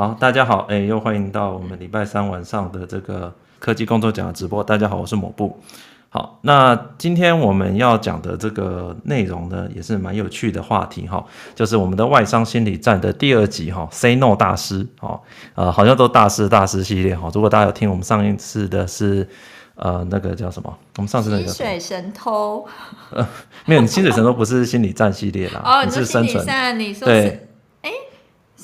好，大家好，哎，又欢迎到我们礼拜三晚上的这个科技工作奖的直播。大家好，我是某布。好，那今天我们要讲的这个内容呢，也是蛮有趣的话题哈，就是我们的外商心理战的第二集哈，Say No 大师哈，呃，好像都大师大师系列哈。如果大家有听我们上一次的是呃那个叫什么？我们上次那个薪水神偷，呃，没有，薪水神偷不是心理战系列啦，哦，你是生存，你说是，哎，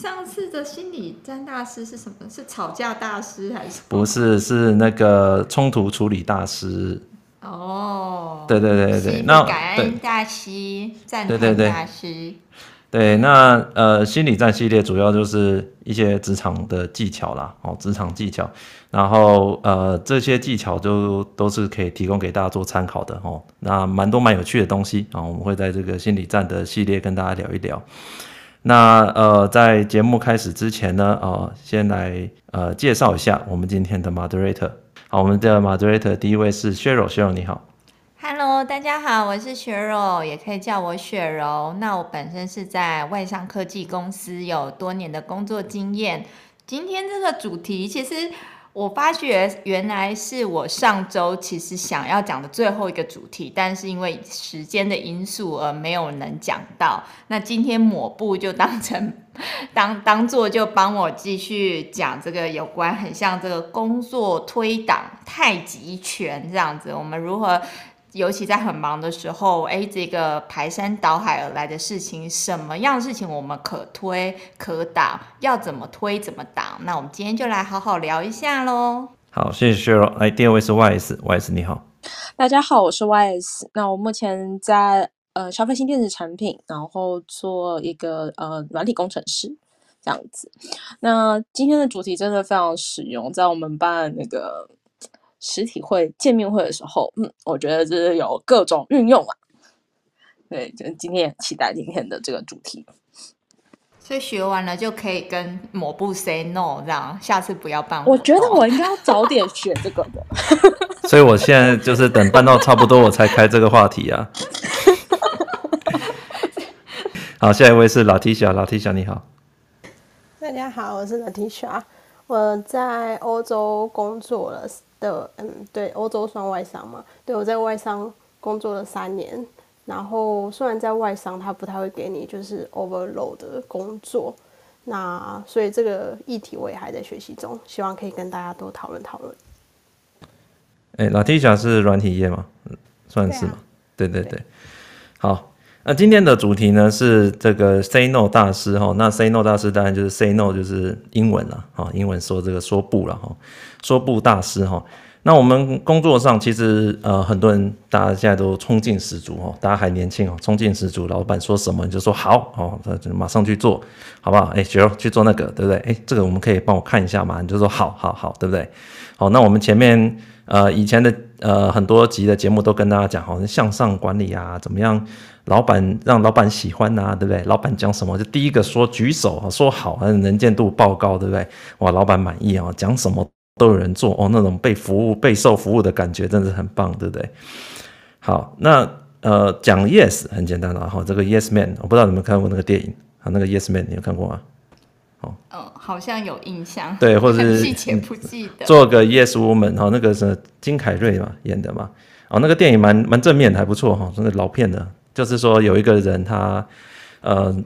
上次的心理战大师是什么？是吵架大师还是？不是，是那个冲突处理大师。哦，对对对对，那感恩大师，赞叹大师，对，那呃，心理战系列主要就是一些职场的技巧啦，哦，职场技巧，然后呃，这些技巧就都是可以提供给大家做参考的哦。那蛮多蛮有趣的东西啊，我们会在这个心理战的系列跟大家聊一聊。那呃，在节目开始之前呢，呃，先来呃介绍一下我们今天的 moderator。好，我们的 moderator 第一位是雪柔，雪柔你好。Hello，大家好，我是雪柔，也可以叫我雪柔。那我本身是在外商科技公司有多年的工作经验。今天这个主题其实。我发觉原来是我上周其实想要讲的最后一个主题，但是因为时间的因素而没有能讲到。那今天抹布就当成当当做就帮我继续讲这个有关很像这个工作推挡太极拳这样子，我们如何？尤其在很忙的时候，哎，这个排山倒海而来的事情，什么样的事情我们可推可挡？要怎么推怎么挡？那我们今天就来好好聊一下喽。好，谢谢 Cheryl。来，第二位是 YS，YS 你好。大家好，我是 YS。那我目前在呃消费性电子产品，然后做一个呃软体工程师这样子。那今天的主题真的非常实用，在我们办那个。实体会见面会的时候，嗯，我觉得这是有各种运用啊。对，就今天也期待今天的这个主题。所以学完了就可以跟某部 say no，这样下次不要办。我觉得我应该要早点学这个的。所以我现在就是等办到差不多我才开这个话题啊。好，下一位是 Latisha，Latisha 你好。大家好，我是 Latisha，我在欧洲工作了。的嗯，对，欧洲算外商嘛？对，我在外商工作了三年，然后虽然在外商，他不太会给你就是 overload 的工作，那所以这个议题我也还在学习中，希望可以跟大家多讨论讨论。哎，Latisha 是软体业吗？算是吗？对啊，对对对，好。那今天的主题呢是这个 Say No 大师哈，那 Say No 大师当然就是 Say No 就是英文了哈，英文说这个说不了哈，说不大师哈。那我们工作上其实呃很多人大家现在都冲劲十足哈，大家还年轻哦，冲劲十足，老板说什么你就说好哦，那就马上去做，好不好？哎，雪柔去做那个对不对？哎，这个我们可以帮我看一下嘛？你就说好好好，对不对？好，那我们前面呃以前的呃很多集的节目都跟大家讲好像，向上管理啊，怎么样？老板让老板喜欢、啊，对不对？老板讲什么就第一个说举手啊，说好，能见度报告，对不对？哇，老板满意啊，讲什么都有人做哦，那种被服务、备受服务的感觉真的很棒，对不对？好，那呃讲 yes 很简单了哈，这个 yes man 我不知道你们看过那个电影啊，那个 yes man 你有看过吗？哦，嗯，好像有印象，对，或者是 记且不记得，做个 yes woman 哈，那个是金凯瑞嘛演的嘛，哦，那个电影蛮蛮正面的，还不错哈，那个老片的。就是说有一个人他，呃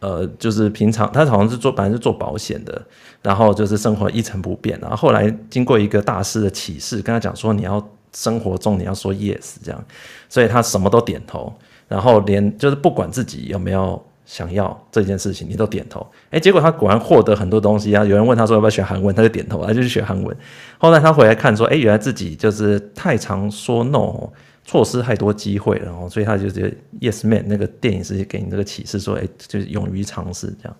呃，就是平常他好像是做，本来是做保险的，然后就是生活一成不变，然后后来经过一个大师的启示，跟他讲说，你要生活中你要说 yes 这样，所以他什么都点头，然后连就是不管自己有没有想要这件事情，你都点头，哎，结果他果然获得很多东西啊！有人问他说要不要学韩文，他就点头，他就去学韩文。后来他回来看说，哎，原来自己就是太常说 no。错失太多机会了哦，所以他就觉得 Yes Man 那个电影是给你这个启示，说，哎，就是勇于尝试这样。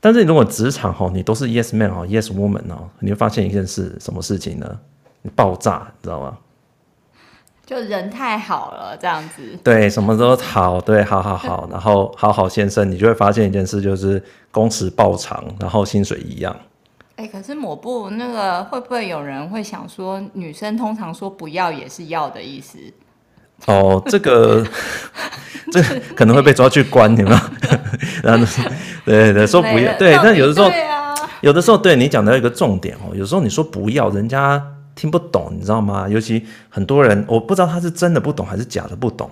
但是你如果职场哈，你都是 Yes Man 哦，Yes Woman 哦，你会发现一件事，什么事情呢？你爆炸，你知道吗？就人太好了，这样子。对，什么都好，对，好好好，然后好好先生，你就会发现一件事，就是工时爆长，然后薪水一样。哎，可是抹布那个会不会有人会想说，女生通常说不要也是要的意思？哦，这个 这可能会被抓去关，有没有？然后对对，说不要，对，但有的时候，有的时候对你讲到一个重点哦，有时候你说不要，人家听不懂，你知道吗？尤其很多人，我不知道他是真的不懂还是假的不懂，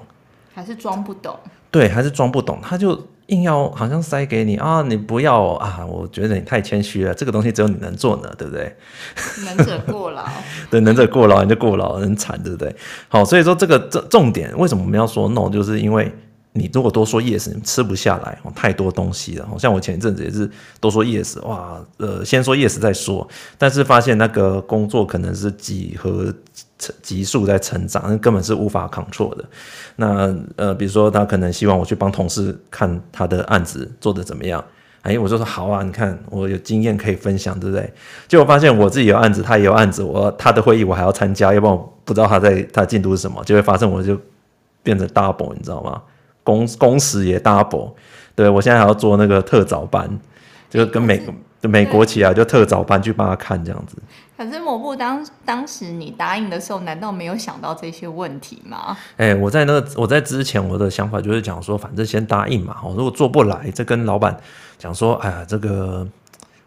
还是装不懂。对，还是装不懂，他就硬要好像塞给你啊，你不要啊，我觉得你太谦虚了，这个东西只有你能做呢，对不对？能者过劳，对，能者过劳，你就过劳，很惨，对不对？好，所以说这个重重点，为什么我们要说 no，就是因为。你如果多说 yes，你吃不下来，太多东西了。像我前一阵子也是多说 yes，哇，呃，先说 yes 再说，但是发现那个工作可能是几何级数在成长，那根本是无法 control 的。那呃，比如说他可能希望我去帮同事看他的案子做得怎么样，哎，我就说好啊，你看我有经验可以分享，对不对？结果发现我自己有案子，他也有案子，我他的会议我还要参加，要不然我不知道他在他进度是什么，就会发生我就变成 double，你知道吗？工工时也 double，对，我现在还要做那个特早班，就跟美美国起来就特早班去帮他看这样子。可是某部当当时你答应的时候，难道没有想到这些问题吗？哎、欸，我在那个我在之前我的想法就是讲说，反正先答应嘛，我如果做不来，再跟老板讲说，哎呀，这个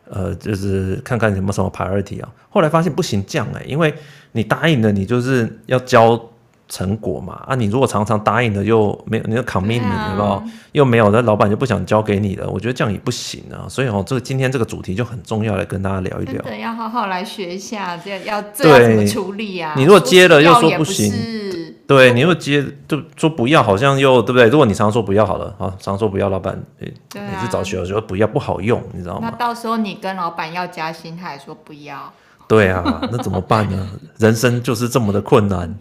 呃，就是看看有没有什么 priority 啊。后来发现不行，这样哎，因为你答应了，你就是要交。成果嘛啊，你如果常常答应的又没有，你的 commitment，对吧？又没有，那老板就不想交给你了。我觉得这样也不行啊。所以哦，这个今天这个主题就很重要，来跟大家聊一聊。对，要好好来学一下，这要这要怎么处理啊？你如果接了又说不行，对，你如果接就说不要，好像又对不对？如果你常说不要好了，啊，常说不要，老板每次找学说不要不好用，你知道吗？那到时候你跟老板要加薪，他还说不要。对啊，那怎么办呢？人生就是这么的困难。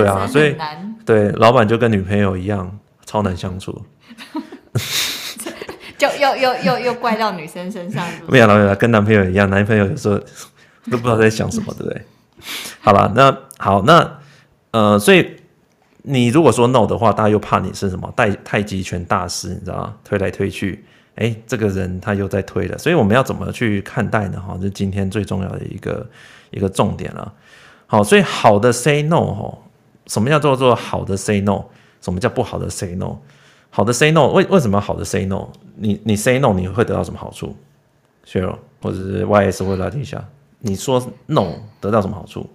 对啊，所以对老板就跟女朋友一样超难相处，就又又又又怪到女生身上。没有没有，跟男朋友一样，男朋友有时候都不知道在想什么，对不对？好吧，那好，那呃，所以你如果说 no 的话，大家又怕你是什么太太极拳大师，你知道吗？推来推去，哎，这个人他又在推了，所以我们要怎么去看待呢？哈，这是今天最重要的一个一个重点了。好，所以好的 say no 哈。什么叫做做好的 say no？什么叫不好的 say no？好的 say no，为为什么好的 say no？你你 say no，你会得到什么好处？Cheryl 或者是 YS 或者 Latisha，你说 no 得到什么好处？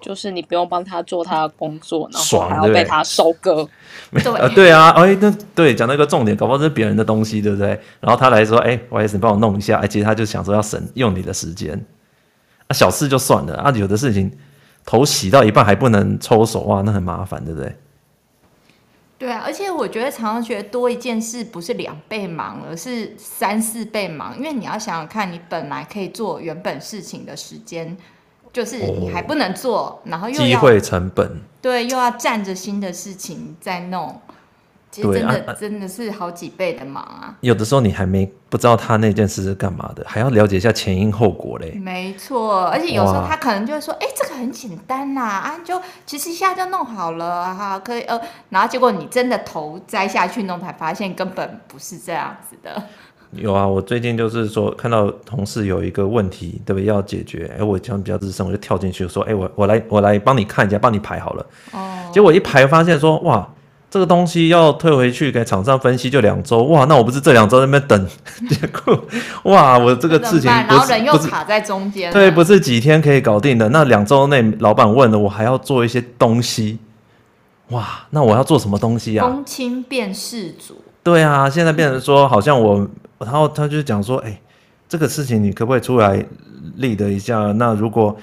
就是你不用帮他做他的工作，然后还要被他收割。对 啊，对啊，哎，那对讲到一个重点，搞不好是别人的东西，对不对？然后他来说，哎，YS 你帮我弄一下，哎，其实他就想说要省用你的时间，啊，小事就算了啊，有的事情。头洗到一半还不能抽手哇，那很麻烦，对不对？对啊，而且我觉得常常觉得多一件事不是两倍忙，而是三四倍忙。因为你要想想看，你本来可以做原本事情的时间，就是你还不能做，哦、然后又要机会成本，对，又要占着新的事情在弄。其实真的、啊、真的是好几倍的忙啊！有的时候你还没不知道他那件事是干嘛的，还要了解一下前因后果嘞。没错，而且有时候他可能就会说：“哎哇，这个很简单呐，啊，就其实一下就弄好了哈，可以呃。”然后结果你真的头栽下去弄，才发现根本不是这样子的。有啊，我最近就是说看到同事有一个问题，对不对？要解决，哎，我讲比较资深，我就跳进去说：“哎，我我来我来帮你看一下，帮你排好了。”哦。结果一排发现说：“哇！”这个东西要退回去给厂商分析，就两周哇！那我不是这两周在那边等，结果哇，我这个事情不是，然后人又卡在中间，对，不是几天可以搞定的。那两周内老板问了，我还要做一些东西，哇！那我要做什么东西啊？公亲变事主。对啊，现在变成说好像我，然后他就讲说，哎，这个事情你可不可以出来 lead 一下？那如果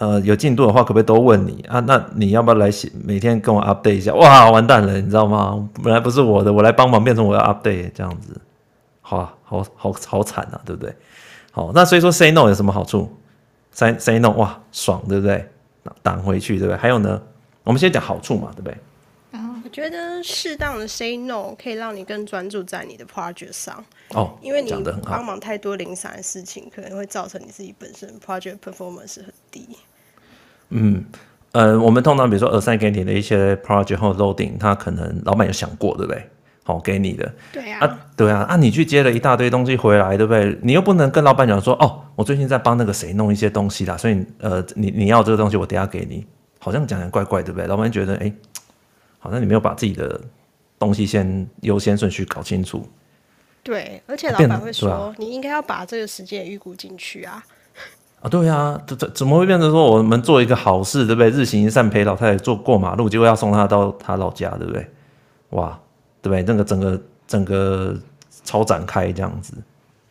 呃，有进度的话，可不可以都问你啊？那你要不要来写？每天跟我 update 一下？哇，完蛋了，你知道吗？本来不是我的，我来帮忙，变成我要 update 这样子，好啊，好好好惨啊，对不对？好，那所以说 say no 有什么好处？say say no，哇，爽，对不对？挡回去，对不对？还有呢，我们先讲好处嘛，对不对？我觉得适当的 say no 可以让你更专注在你的 project 上哦，因为你帮忙太多零散的事情，可能会造成你自己本身 project performance 很低。嗯，呃，我们通常比如说 assign 给你的一些 project 或 loading，他可能老板有想过，对不对？好，给你的。对啊。啊，对啊，啊，你去接了一大堆东西回来，对不对？你又不能跟老板讲说，哦，我最近在帮那个谁弄一些东西啦，所以呃，你你要这个东西，我等下给你，好像讲讲怪怪，对不对？老板觉得，哎、欸。好像你没有把自己的东西先优先顺序搞清楚，对，而且老板会说，啊、你应该要把这个时间也预估进去啊。啊，对啊，怎怎怎么会变成说我们做一个好事，对不对？日行一善陪老太太坐过马路，结果要送她到她老家，对不对？哇，对不对？那个整个整个超展开这样子。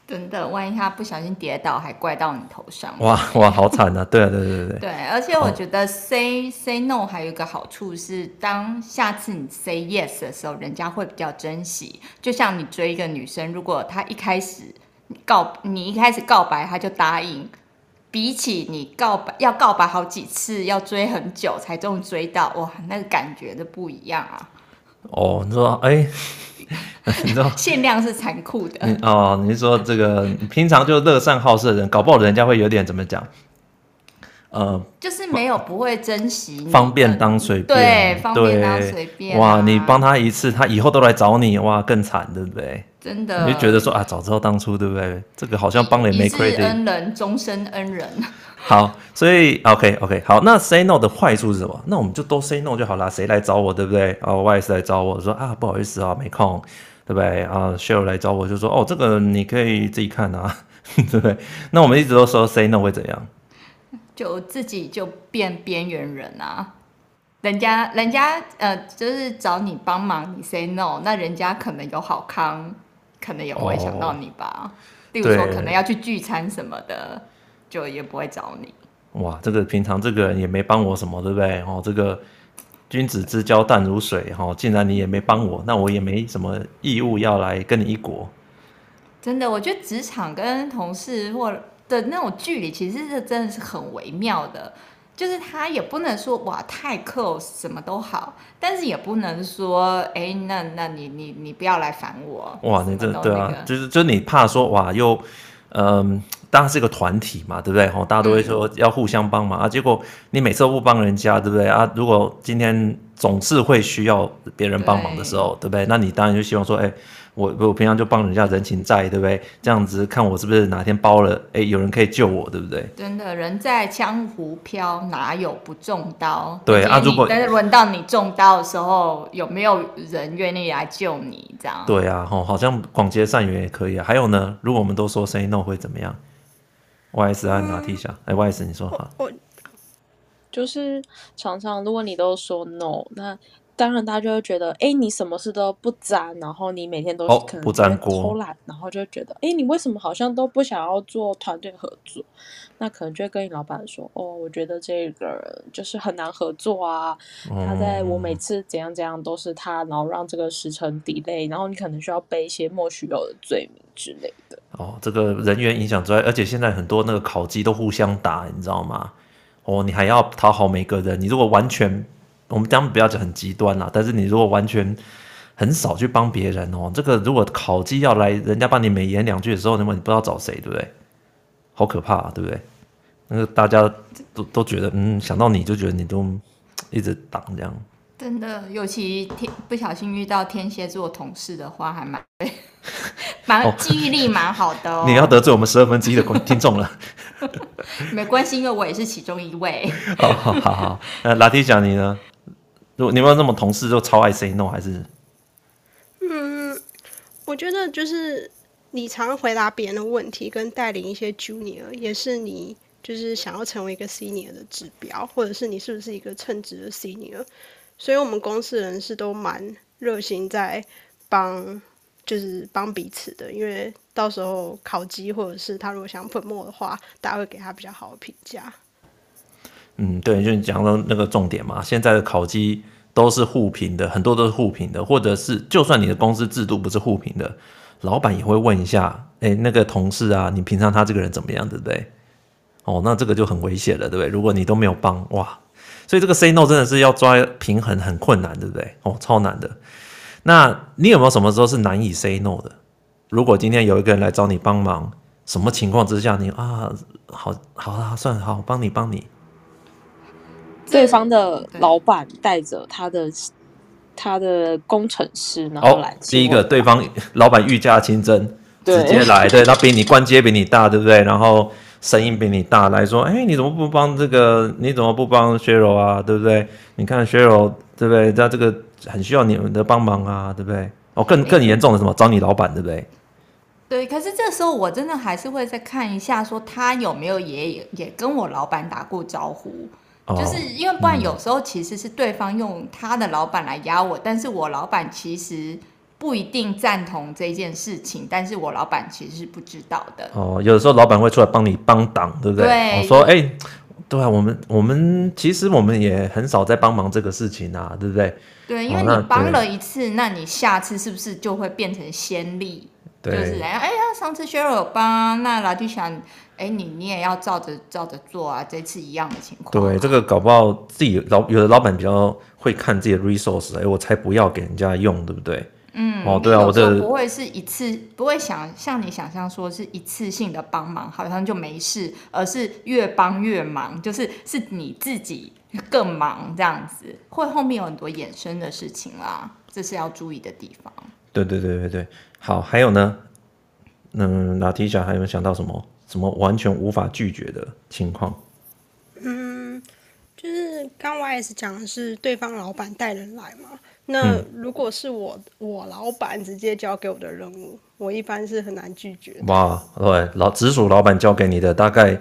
真的，万一她不小心跌倒，还怪到你头上。哇哇，好惨啊！对啊，对对对对。对，而且我觉得 say say no 还有一个好处是，当下次你 say yes 的时候，人家会比较珍惜。就像你追一个女生，如果她一开始告你一开始告白，她就答应，比起你告白要告白好几次，要追很久才终于追到，哇，那个感觉都不一样啊。哦，你说哎。你知道 限量是残酷的哦。你是说这个平常就乐善好施的人，搞不好人家会有点怎么讲？呃，就是没有不会珍惜，方便当随便，对，方便当随便、啊。哇，你帮他一次，他以后都来找你，哇，更惨，对不对？真的，你就觉得说啊，早知道当初，对不对？这个好像帮了也没亏的。恩人终身恩人。好，所以 OK OK 好，那 say no 的坏处是什么？那我们就都 say no 就好了，谁来找我，对不对？啊外事来找我说啊，不好意思啊，没空，对不对？啊，Sheryl 来找我就说哦，这个你可以自己看啊，对不对？那我们一直都说 say no 会怎样？就自己就变边缘人啊，人家人家呃，就是找你帮忙，你 say no，那人家可能有好康，可能也不会想到你吧。哦、例如说，可能要去聚餐什么的，就也不会找你。哇，这个平常这个人也没帮我什么，对不对？哦，这个君子之交淡如水，哈、哦，既然你也没帮我，那我也没什么义务要来跟你一国。真的，我觉得职场跟同事或。的那种距离其实是真的是很微妙的，就是他也不能说哇太 close 什么都好，但是也不能说哎、欸、那那你你你不要来烦我哇你这、那个、对啊就是就是你怕说哇又嗯、呃、大家是一个团体嘛对不对？哦大家都会说要互相帮忙、嗯、啊结果你每次都不帮人家对不对？啊如果今天总是会需要别人帮忙的时候对，对不对？那你当然就希望说哎。欸我我平常就帮人家人情债，对不对？这样子看我是不是哪天包了？哎，有人可以救我，对不对？真的，人在江湖飘，哪有不中刀？对啊，如果但是轮到你中刀的时候，有没有人愿意来救你？这样？对啊，吼，好像广结善缘也可以啊。还有呢，如果我们都说 say no 会怎么样？YS 按哪提下？哎、嗯，YS 你说哈。我就是常常，如果你都说 no，那。当然，大家就会觉得，哎，你什么事都不沾，然后你每天都是可能在偷懒，然后就会觉得，哎，你为什么好像都不想要做团队合作？那可能就会跟你老板说，哦，我觉得这个人就是很难合作啊。他在我每次怎样怎样都是他，然后让这个时程 delay，然后你可能需要背一些莫须有的罪名之类的。哦，这个人员影响之外，而且现在很多那个考绩都互相打，你知道吗？哦，你还要讨好每个人，你如果完全。我们当然不要讲很极端啦，但是你如果完全很少去帮别人哦，这个如果考绩要来，人家帮你美言两句的时候，那么你不知道找谁，对不对？好可怕啊，对不对？那个大家都都觉得，嗯，想到你就觉得你都一直挡这样。真的，尤其天不小心遇到天蝎座同事的话，还蛮 蛮记忆力蛮好的哦。你要得罪我们十二分之一的听众了。没关系，因为我也是其中一位。哦，好好好，那，拉提讲你呢？如你有没有那么同事就超爱 say no 还是？嗯，我觉得就是你常回答别人的问题，跟带领一些 junior，也是你就是想要成为一个 senior 的指标，或者是你是不是一个称职的 senior。所以，我们公司人士都蛮热心在帮，就是帮彼此的，因为到时候考绩或者是他如果想 promote 的话，大家会给他比较好的评价。嗯，对，就你讲到那个重点嘛，现在的考绩都是互评的，很多都是互评的，或者是就算你的公司制度不是互评的，老板也会问一下，哎，那个同事啊，你平常他这个人怎么样，对不对？哦，那这个就很危险了，对不对？如果你都没有帮，哇，所以这个 say no 真的是要抓平衡很困难，对不对？哦，超难的。那你有没有什么时候是难以 say no 的？如果今天有一个人来找你帮忙，什么情况之下你啊，好好啊，算了，好，帮你帮你。对方的老板带着他的他的工程师，然后来。第一个，对方老板御驾亲征，直接来，对，他比你官阶比你大，对不对？然后声音比你大，来说，哎，你怎么不帮这个？你怎么不帮薛柔啊？对不对？你看薛柔，对不对？他这个很需要你们的帮忙啊，对不对？哦，更更严重的什么？找你老板，对不对？对，可是这时候我真的还是会再看一下，说他有没有也也跟我老板打过招呼，哦、就是因为不然有时候其实是对方用他的老板来压我，嗯、但是我老板其实不一定赞同这件事情，但是我老板其实是不知道的。哦，有的时候老板会出来帮你帮挡，对不对？对，我说哎。欸对啊，我们我们其实我们也很少在帮忙这个事情啊，对不对？对，因为你帮了一次，哦、那，那你下次是不是就会变成先例？对，就是哎呀，上次 Cheryl 有帮，那老弟想，哎，你你也要照着照着做啊，这次一样的情况。对，这个搞不好自己老有的老板比较会看自己的 resource，哎，我才不要给人家用，对不对？嗯，哦，对啊，我这不会是一次，不会想像你想象说是一次性的帮忙，好像就没事，而是越帮越忙，就是是你自己更忙这样子，会后面有很多衍生的事情啦，这是要注意的地方。对对对对对，好，还有呢，嗯，Latisha 还有没有想到什么什么完全无法拒绝的情况？嗯，就是刚 YS 讲的是对方老板带人来嘛。那如果是我我老板直接交给我的任务，我一般是很难拒绝。哇，对，老直属老板交给你的，大概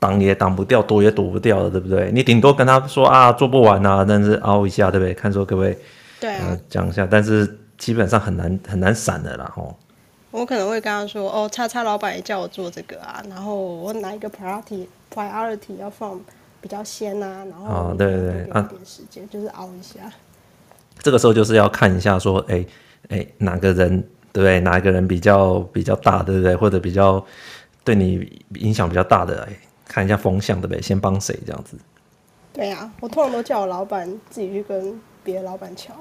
挡也挡不掉，躲也躲不掉的，对不对？你顶多跟他说啊，做不完啊，但是凹一下，对不对？看说可不可以，对啊，讲、呃、一下，但是基本上很难很难闪的啦，吼。我可能会跟他说，哦，叉叉老板也叫我做这个啊，然后我哪一个 priority priority 要放比较先啊，然后啊，对对对，一点时间、啊、就是熬一下。这个时候就是要看一下，说，哎哎，哪个人对不对？哪一个人比较比较大，对不对？或者比较对你影响比较大的，哎，看一下风向，对不对？先帮谁这样子？对呀、啊，我通常都叫我老板自己去跟别的老板乔。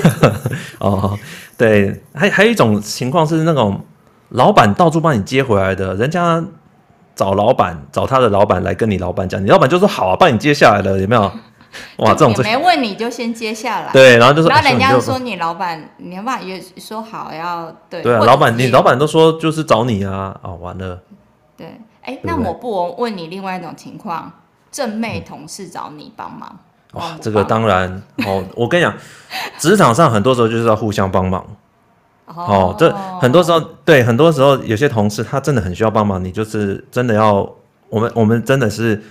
哦，对，还还有一种情况是那种老板到处帮你接回来的，人家找老板找他的老板来跟你老板讲，你老板就说好啊，帮你接下来了，有没有？哇，这种没问你就先接下来，对，然后就说，然后人家就说你老板，你老板也说好要对，对啊，老板你老板都说就是找你啊，哦，完了，对，哎，那我不我问你另外一种情况，正妹同事找你帮忙，哇，这个当然哦，我跟你讲，职场上很多时候就是要互相帮忙，哦，这很多时候对，很多时候有些同事他真的很需要帮忙，你就是真的要，我们我们真的是。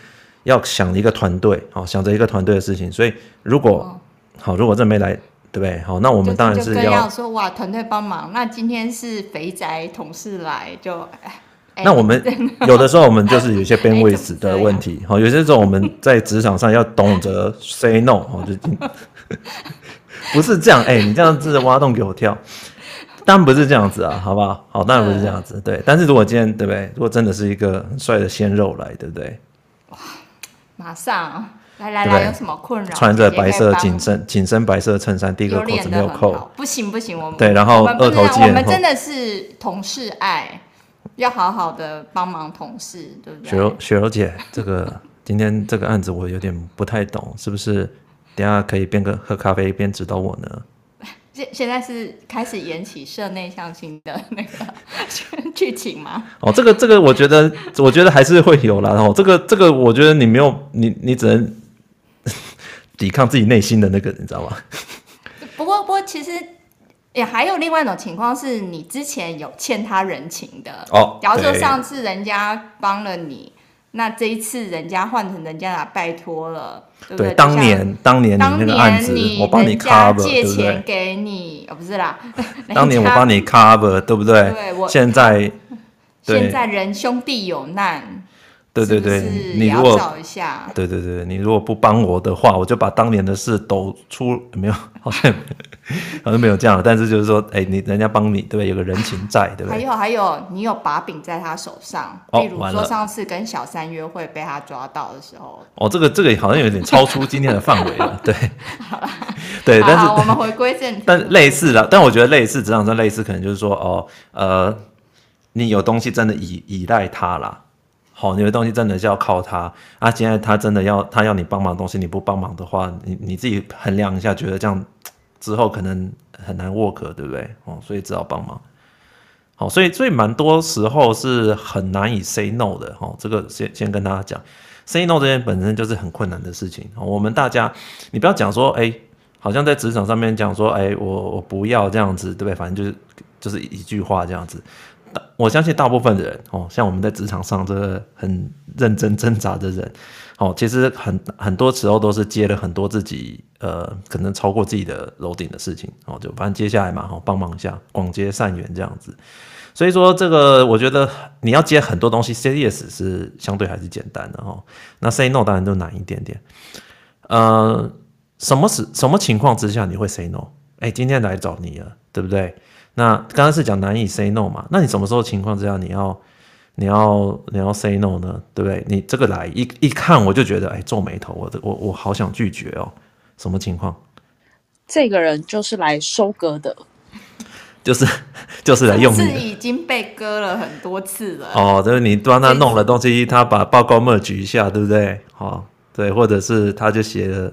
要想一个团队，好想着一个团队的事情，所以如果、哦、好，如果这没来，对不对？好，那我们当然是要，要说哇，团队帮忙。那今天是肥宅同事来，就那我们有的时候我们就是有些边位置的 问题，好，有些时候我们在职场上要懂得 say no，好，就 不是这样，哎，你这样子挖洞给我跳，当然不是这样子啊，好不好？好，当然不是这样子，对。但是如果今天对不对？如果真的是一个很帅的鲜肉来，对不对？马上来来来，有什么困扰？穿着白色紧身紧身白色衬衫，第一个扣子没有扣，不行不行，我们对，然后二头肌，我们真的是同事爱，要好好的帮忙同事，对不对？雪柔雪柔姐，这个 今天这个案子我有点不太懂，是不是？等下可以边个喝咖啡一边指导我呢？现现在是开始演起社内相亲的那个 剧情吗？哦，这个这个，我觉得我觉得还是会有啦。哦，这个这个，我觉得你没有你你只能抵抗自己内心的那个，你知道吗？不过不过，其实也还有另外一种情况，是你之前有欠他人情的哦。假如说上次人家帮了你。那这一次人家换成人家来拜托了，对不对？当年当年你那个案子，我帮你 cover，借钱给你，哦，不是啦，当年我帮你 cover，对不对？对，我现在 现在人兄弟有难。对对对，你如果对对对，你如果不帮我的话，我就把当年的事抖出，没有，好像好像没有这样，但是就是说，哎，你人家帮你，对不对？有个人情在，对不对？还有还有，你有把柄在他手上，例如说上次跟小三约会被他抓到的时候。哦，这个这个好像有点超出今天的范围了，对。好 对，但是我们回归正题。但类似的，但我觉得类似，职场上类似，可能就是说，哦，呃，你有东西真的依依赖他啦。好，你的东西真的是要靠他啊！现在他真的要他要你帮忙东西，你不帮忙的话，你你自己衡量一下，觉得这样之后可能很难 work，对不对？哦，所以只好帮忙。好，所以所以蛮多时候是很难以 say no 的。哈，这个先先跟大家讲，say no 这件本身就是很困难的事情。我们大家，你不要讲说，哎，好像在职场上面讲说，哎，我我不要这样子，对不对？反正就是就是一句话这样子。我相信大部分的人哦，像我们在职场上这个很认真挣扎的人哦，其实很很多时候都是接了很多自己呃可能超过自己的楼顶的事情哦，就反正接下来嘛，哦帮忙一下，广结善缘这样子。所以说这个我觉得你要接很多东西，say yes 是相对还是简单的哦，那 say no 当然就难一点点。呃，什么时什么情况之下你会 say no？哎，今天来找你了，对不对？那刚刚是讲难以 say no 嘛？那你什么时候情况之下你要你要你要 say no 呢？对不对？你这个来一一看我就觉得哎皱眉头，我我我好想拒绝哦。什么情况？这个人就是来收割的，就是就是来用你。是已经被割了很多次了。哦，就是你帮他弄了东西，他把报告 merge 一下，对不对？哦，对，或者是他就写了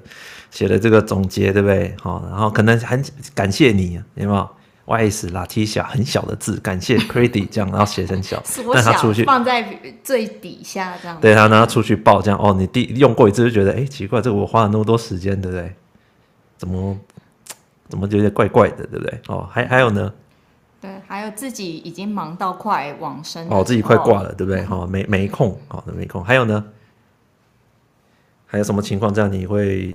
写了这个总结，对不对？好，然后可能很感谢你，有没有？YS Latisha 很小的字，感谢 credit 这样，然后写成小，但他出去放在最底下这样。对，他拿出去报这样哦，你第用过一次就觉得哎奇怪，这个我花了那么多时间，对不对？怎么怎么觉得怪怪的，对不对？哦，还还有呢？对，还有自己已经忙到快往生哦，自己快挂了，对不对？哈、哦，没没空，好、哦，没空。还有呢？还有什么情况这样你会？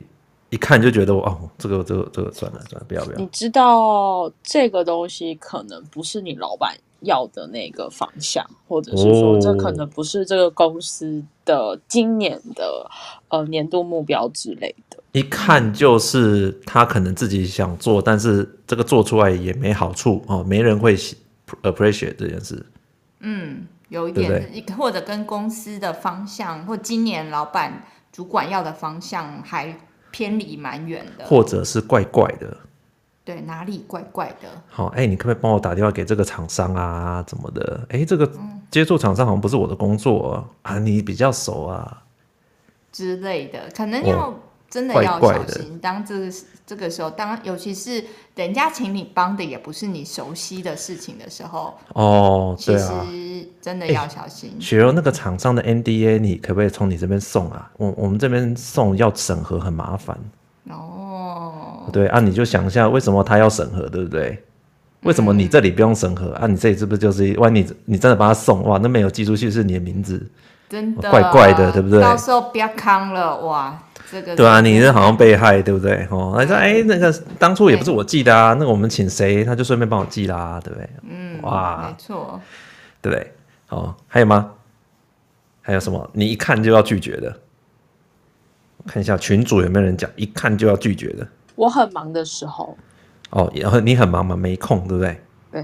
一看就觉得我哦，这个这个这个算了算了，不要不要。你知道这个东西可能不是你老板要的那个方向，或者是说这可能不是这个公司的今年的呃年度目标之类的。一看就是他可能自己想做，但是这个做出来也没好处哦，没人会 appreciate 这件事。嗯，有一点，对对，或者跟公司的方向或今年老板主管要的方向还。偏离蛮远的，或者是怪怪的，对，哪里怪怪的？好，哎、欸，你可不可以帮我打电话给这个厂商啊？怎么的？哎、欸，这个接触厂商好像不是我的工作啊，啊你比较熟啊之类的，可能要。哦真的要小心，当这个这个时候，当尤其是人家请你帮的也不是你熟悉的事情的时候，哦，对啊，其实真的要小心。雪柔，那个厂商的 NDA，你可不可以从你这边送啊？我我们这边送要审核，很麻烦。哦，对啊，你就想一下，为什么他要审核，对不对？为什么你这里不用审核、嗯、啊？你这里是不是就是万一你你真的把他送哇？那没有寄出去是你的名字，真的怪怪的，对不对？到时候不要扛了哇！这个、对啊，你是好像被害，对不对？哦，他说，哎，那个当初也不是我寄的啊，那个我们请谁，他就顺便帮我寄啦，对不对？嗯，哇，没错，对不对？哦，还有吗？还有什么？你一看就要拒绝的？看一下群主有没有人讲，一看就要拒绝的。我很忙的时候。哦，然后你很忙吗？没空，对不对？对。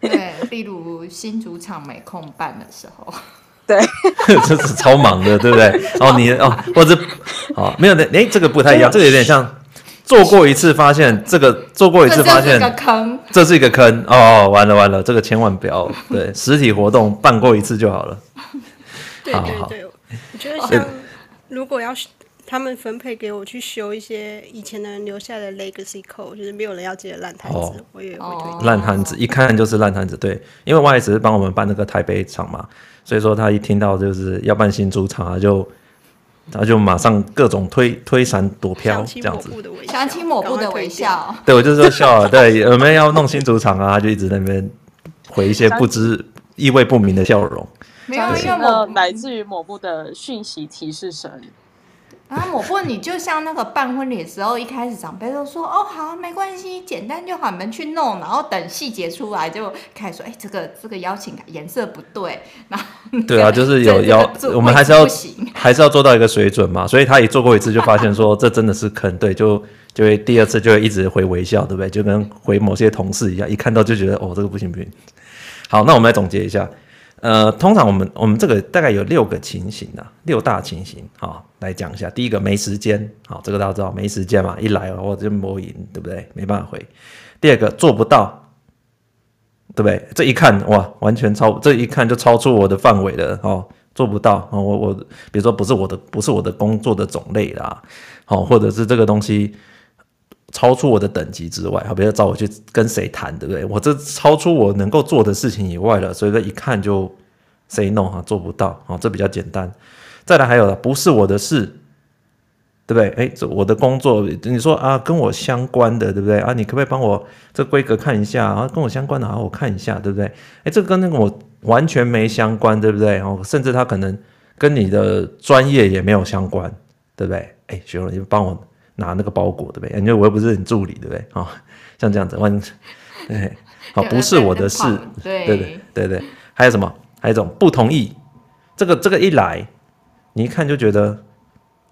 对，例如新主场没空办的时候。对，这是超忙的，对不对？哦，你哦，或者哦，没有的，哎，这个不太一样，这个有点像做过一次，发现这个做过一次，发现这是一个坑，这是一个坑哦，完了完了，这个千万不要对实体活动办过一次就好了。对对对，我觉得像如果要他们分配给我去修一些以前的人留下的 legacy code，就是没有人要接的烂摊子，哦、我也会推荐。烂摊子一看就是烂摊子，对，因为我也只是帮我们办那个台北场嘛。所以说他一听到就是要办新主场，他就他就马上各种推推闪躲飘这样子，想起抹布的微笑。对，我就是说笑了。对，有没有要弄新主场啊？他就一直在那边回一些不知意味不明的笑容。没有，因为来自于抹布的讯息提示声。啊，抹布，你就像那个办婚礼的时候，一开始长辈都说哦好，没关系，简单就好，你们去弄，然后等细节出来就开始说，哎、欸，这个这个邀请颜色不对，然后 对啊，就是有 邀，我们还是要还是要做到一个水准嘛，所以他一做过一次就发现说这真的是坑，对，就就会第二次就会一直回微笑，对不对？就跟回某些同事一样，一看到就觉得哦这个不行不行。好，那我们来总结一下。呃，通常我们我们这个大概有六个情形啊，六大情形，好、哦、来讲一下。第一个没时间，好、这个大家知道没时间嘛，一来我就摸赢，对不对？没办法回。第二个做不到，对不对？这一看哇，完全超，这一看就超出我的范围了，哦，做不到。哦、我我比如说不是我的不是我的工作的种类啦，好、哦，或者是这个东西。超出我的等级之外，好，比如找我去跟谁谈，对不对？我这超出我能够做的事情以外了，所以说一看就 say no 哈，做不到，好，这比较简单。再来还有了，不是我的事，对不对？哎，这我的工作，你说啊，跟我相关的，对不对啊？你可不可以帮我这规格看一下啊？跟我相关的，好，我看一下，对不对？哎，这跟那个我完全没相关，对不对？哦，甚至他可能跟你的专业也没有相关，对不对？哎，学了，你帮我拿那个包裹，对不对？你说我又不是你助理，对不对？啊、哦，像这样子，完，对，好，不是我的事，对对对对对。还有什么？还有一种不同意，这个这个一来，你一看就觉得。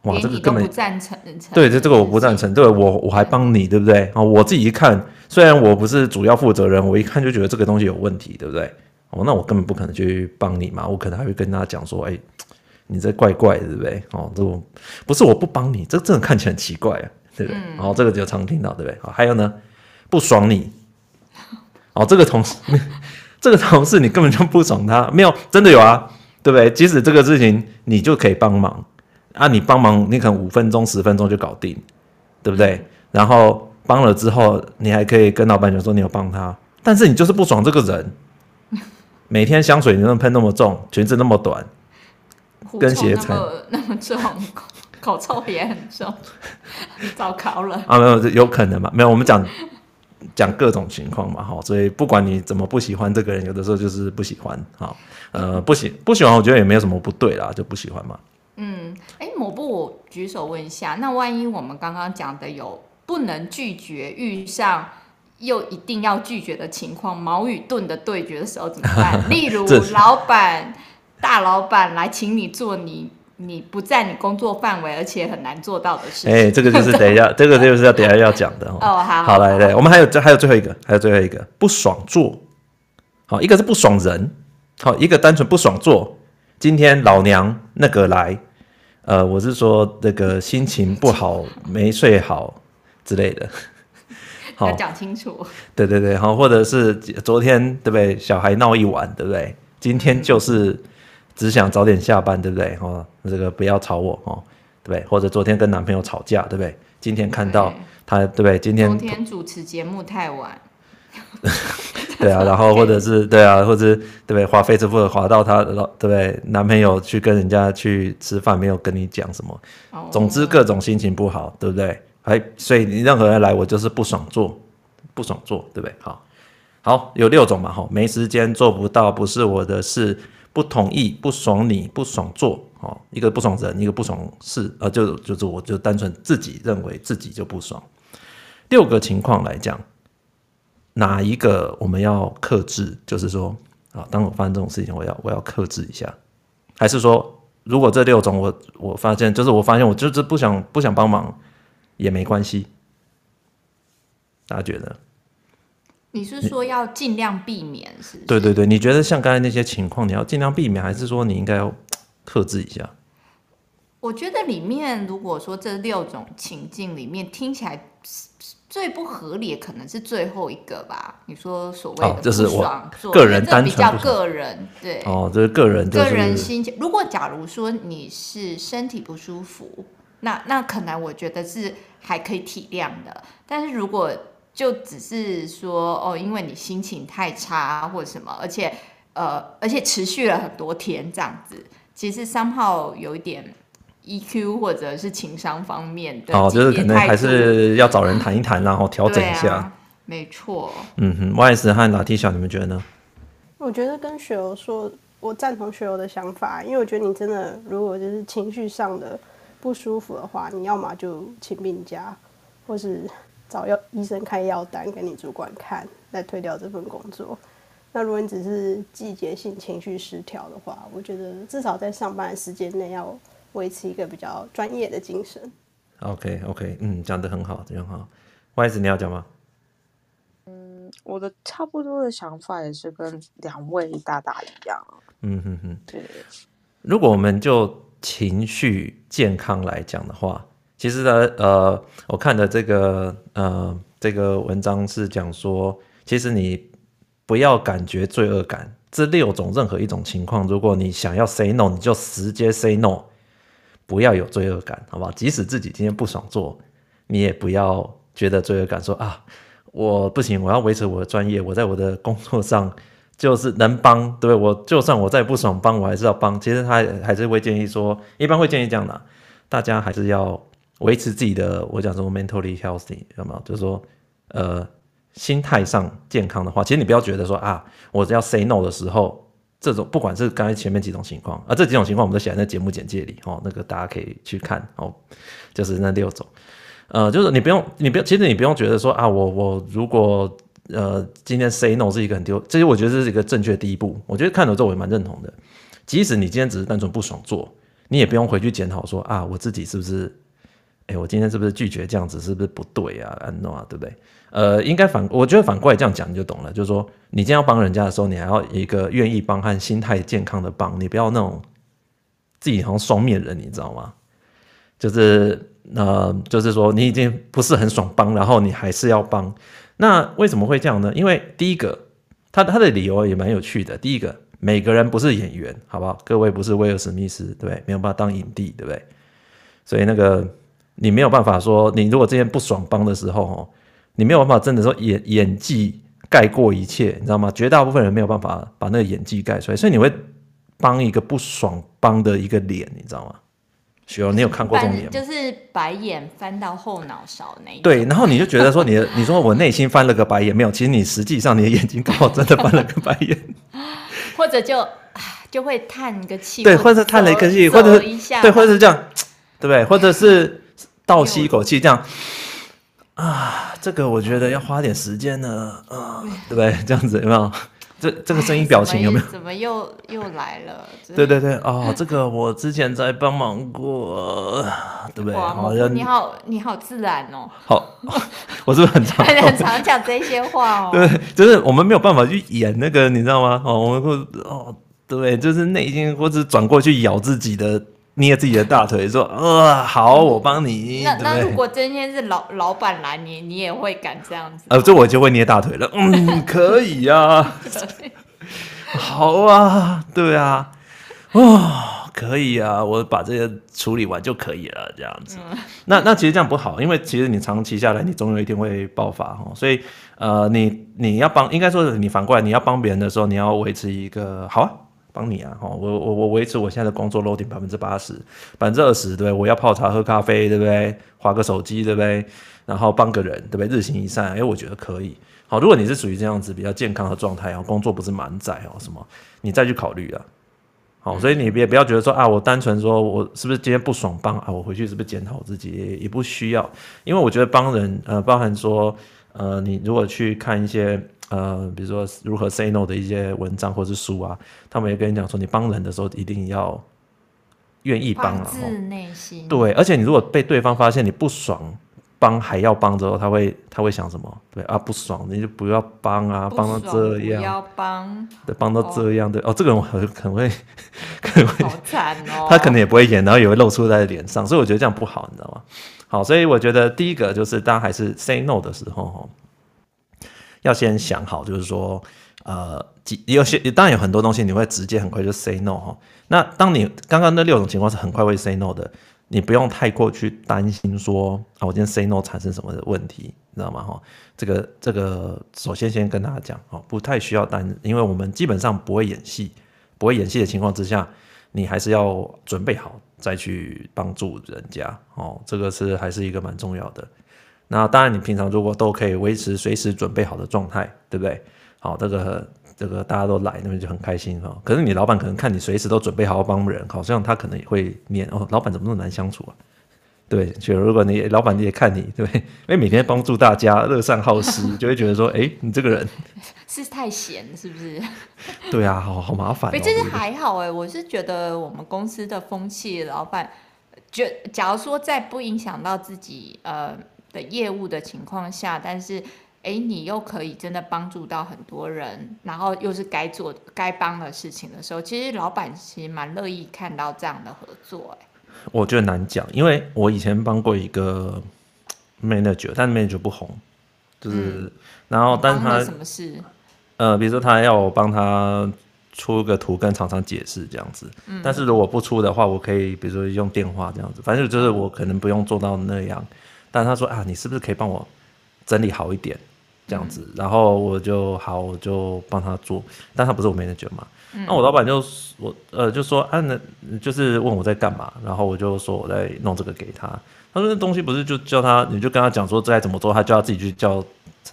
哇，这个根本不赞成。对，这这个我不赞成。对，我我还帮你，对不对？啊，我自己一看，虽然我不是主要负责人，我一看就觉得这个东西有问题，对不对？哦，那我根本不可能去帮你嘛，我可能还会跟他讲说，哎，你这怪怪的，对不对？哦，这我不是我不帮你，这真的看起来很奇怪啊，对不对？然后、嗯、这个就常听到，对不对？好，还有呢，不爽你。哦，这个同事，这个同事你根本就不爽他，没有，真的有啊，对不对？即使这个事情你就可以帮忙。啊，你帮忙，你可能五分钟、十分钟就搞定，对不对？然后帮了之后，你还可以跟老板讲说你有帮他，但是你就是不爽这个人，每天香水你能喷那么重，裙子那么短，跟鞋才 那么重，口臭也很重，糟糕了啊！没有，有可能嘛？没有，我们讲讲各种情况嘛，哈。所以不管你怎么不喜欢这个人，有的时候就是不喜欢，哈。呃，不喜不喜欢，我觉得也没有什么不对啦，就不喜欢嘛。嗯，哎，某部我举手问一下，那万一我们刚刚讲的有不能拒绝，遇上又一定要拒绝的情况，矛与盾的对决的时候怎么办？例如，老板、大老板来请你做你你不在你工作范围，而且很难做到的事情。哎，这个就是等一下，这个就是要等一下要讲的哦。哦，好，好，好，来来，我们还有这还有最后一个，还有最后一个不爽做，好，一个是不爽人，好，一个单纯不爽做。今天老娘那个来，呃，我是说那个心情不好，没睡好之类的，好讲清楚。对对对，好，或者是昨天对不对？小孩闹一晚，对不对？今天就是只想早点下班，对不对？哦，这个不要吵我哦，对不对？或者昨天跟男朋友吵架，对不对？今天看到他，对不对？今天昨天主持节目太晚。对啊，然后 或者是对啊，或者对不对？滑 Facebook 滑到他老对不对？男朋友去跟人家去吃饭，没有跟你讲什么。总之各种心情不好，对不对？哎，所以你任何人来，我就是不爽做，不爽做，对不对？好，好，有六种嘛，哈，没时间做不到，不是我的事，不同意，不爽你，不爽做，哦，一个不爽人，一个不爽事，呃，就就是我就单纯自己认为自己就不爽。六个情况来讲。哪一个我们要克制？就是说，啊，当我发生这种事情，我要我要克制一下，还是说，如果这六种我我发现，就是我发现我就是不想不想帮忙也没关系，大家觉得？你是说要尽量避免是？对对对，你觉得像刚才那些情况，你要尽量避免，还是说你应该要克制一下？我觉得里面如果说这六种情境里面听起来。最不合理可能是最后一个吧？你说所谓的不爽做，个人单纯比较个人对哦，这是个人个人心情。如果假如说你是身体不舒服，那那可能我觉得是还可以体谅的。但是如果就只是说哦，因为你心情太差或者什么，而且呃，而且持续了很多天这样子，其实 somehow 有一点。EQ 或者是情商方面的哦，就是可能还是要找人谈一谈，然后调整一下。啊、没错。嗯哼，YS 和 Latisha，你们觉得呢？我觉得跟雪柔说，我赞同雪柔的想法，因为我觉得你真的如果就是情绪上的不舒服的话，你要么就请病假，或是找药医生开药单给你主管看，来推掉这份工作。那如果你只是季节性情绪失调的话，我觉得至少在上班的时间内要。维持一个比较专业的精神。OK OK，嗯，讲得很好，很好。外子，你要讲吗？嗯，我的差不多的想法也是跟两位大大一样。嗯哼哼，对。如果我们就情绪健康来讲的话，其实呢，呃，我看的这个呃这个文章是讲说，其实你不要感觉罪恶感。这六种任何一种情况，如果你想要 say no，你就直接 say no。不要有罪恶感，好不好？即使自己今天不爽做，你也不要觉得罪恶感说，说啊，我不行，我要维持我的专业，我在我的工作上就是能帮，对，我就算我再不爽帮，我还是要帮。其实他还是会建议说，一般会建议这样的，大家还是要维持自己的，我讲什么 mentally healthy 有没有？就是说，呃，心态上健康的话，其实你不要觉得说啊，我只要 say no 的时候，这种不管是刚才前面几种情况，啊，这几种情况我们都写在节目简介里哦，那个大家可以去看哦，就是那六种，呃，就是你不用，你不用，其实你不用觉得说啊，我我如果呃今天 say no 是一个很丢，其实我觉得这是一个正确第一步，我觉得看了之后我也蛮认同的，即使你今天只是单纯不爽做。你也不用回去检讨说啊，我自己是不是，哎、我今天是不是拒绝这样子，是不是不对啊？安诺啊，对不对？呃，应该反，我觉得反过来这样讲你就懂了，就是说，你今天要帮人家的时候，你还要一个愿意帮和心态健康的帮，你不要那种自己好像双面人，你知道吗？就是呃，就是说你已经不是很爽帮，然后你还是要帮，那为什么会这样呢？因为第一个，他他的理由也蛮有趣的，第一个。每个人不是演员，好不好？各位不是威尔史密斯，对？没有办法当影帝，对不对？所以那个你没有办法说，你如果今天不爽帮的时候，哦，你没有办法真的说演演技盖过一切，你知道吗？绝大部分人没有办法把那个演技盖出来，所以你会帮一个不爽帮的一个脸，你知道吗？雪儿，你有看过这种脸吗？就是白眼翻到后脑勺那一种。对，然后你就觉得说你的，你说我内心翻了个白眼，没有，其实你实际上你的眼睛刚好真的翻了个白眼。或者就就会叹个气，对，或者叹了一个气，或者是对，或者是这样，对不对？或者是倒吸一口气，这样啊，这个我觉得要花点时间呢，啊，对不对？这样子有没有？这这个声音表情有没有？怎么又又来了？对对对，哦，这个我之前在帮忙过，对不对？好像你好，你好自然哦。好，我是不是很常 很常讲这些话哦？对，就是我们没有办法去演那个，你知道吗？哦，我们会哦，对，就是内心或者转过去咬自己的。捏自己的大腿说：“呃，好，我帮你。那”那那如果今天是老老板来，你你也会敢这样子？呃，这我就会捏大腿了。嗯，可以呀、啊。好啊，对啊，哦，可以啊，我把这些处理完就可以了，这样子。嗯、那那其实这样不好，因为其实你长期下来，你总有一天会爆发哈。所以呃，你你要帮，应该说你反过来，你要帮别人的时候，你要维持一个好啊。帮你啊，我我我维持我现在的工作 loading 百分之八十，百分之二十，对不对？我要泡茶喝咖啡，对不对？划个手机，对不对？然后帮个人，对不对？日行一善，哎，我觉得可以。好，如果你是属于这样子比较健康的状态啊，工作不是满载哦什么，你再去考虑啊。好，所以你别不要觉得说啊，我单纯说我是不是今天不爽帮啊，我回去是不是检讨自己也，也不需要，因为我觉得帮人呃，包含说呃，你如果去看一些。呃，比如说如何 say no 的一些文章或是书啊，他们也跟你讲说，你帮人的时候一定要愿意帮啊。发自内心。对，而且你如果被对方发现你不爽帮还要帮之后，他会他会想什么？对啊，不爽你就不要帮啊，帮到这样。不要帮。对，帮到这样对哦，这个人很可能会 可能会好惨哦。他可能也不会演，然后也会露出在脸上，所以我觉得这样不好，你知道吗？好，所以我觉得第一个就是大家还是 say no 的时候要先想好，就是说，呃，有些当然有很多东西你会直接很快就 say no 哈。那当你刚刚那六种情况是很快会 say no 的，你不用太过去担心说啊，我今天 say no 产生什么的问题，你知道吗？哈，这个这个首先先跟大家讲哦，不太需要担，因为我们基本上不会演戏，不会演戏的情况之下，你还是要准备好再去帮助人家哦，这个是还是一个蛮重要的。那当然，你平常如果都可以维持随时准备好的状态，对不对？好，这个这个大家都来，那边就很开心哈。可是你老板可能看你随时都准备好好帮人，好像他可能也会念哦，老板怎么那么难相处啊？对，就如果你老板你也看你，对不对？因为每天帮助大家，乐善好施，就会觉得说，哎，你这个人 是太闲，是不是？对啊，好好麻烦、哦。其实还好哎，我是觉得我们公司的风气，老板就假如说在不影响到自己，呃。的业务的情况下，但是，哎，你又可以真的帮助到很多人，然后又是该做该帮的事情的时候，其实老板其实蛮乐意看到这样的合作。哎，我觉得难讲，因为我以前帮过一个 manager，但 manager 不红，就是，嗯、然后但是他什么事？呃，比如说他要我帮他出个图跟厂商解释这样子，嗯、但是如果不出的话，我可以比如说用电话这样子，反正就是我可能不用做到那样。但他说啊，你是不是可以帮我整理好一点，这样子？嗯、然后我就好，我就帮他做。但他不是我 manager 嘛，那我老板就我呃就说啊，那就是问我在干嘛，然后我就说我在弄这个给他。他说那东西不是就叫他，你就跟他讲说该怎么做，他就要自己去叫，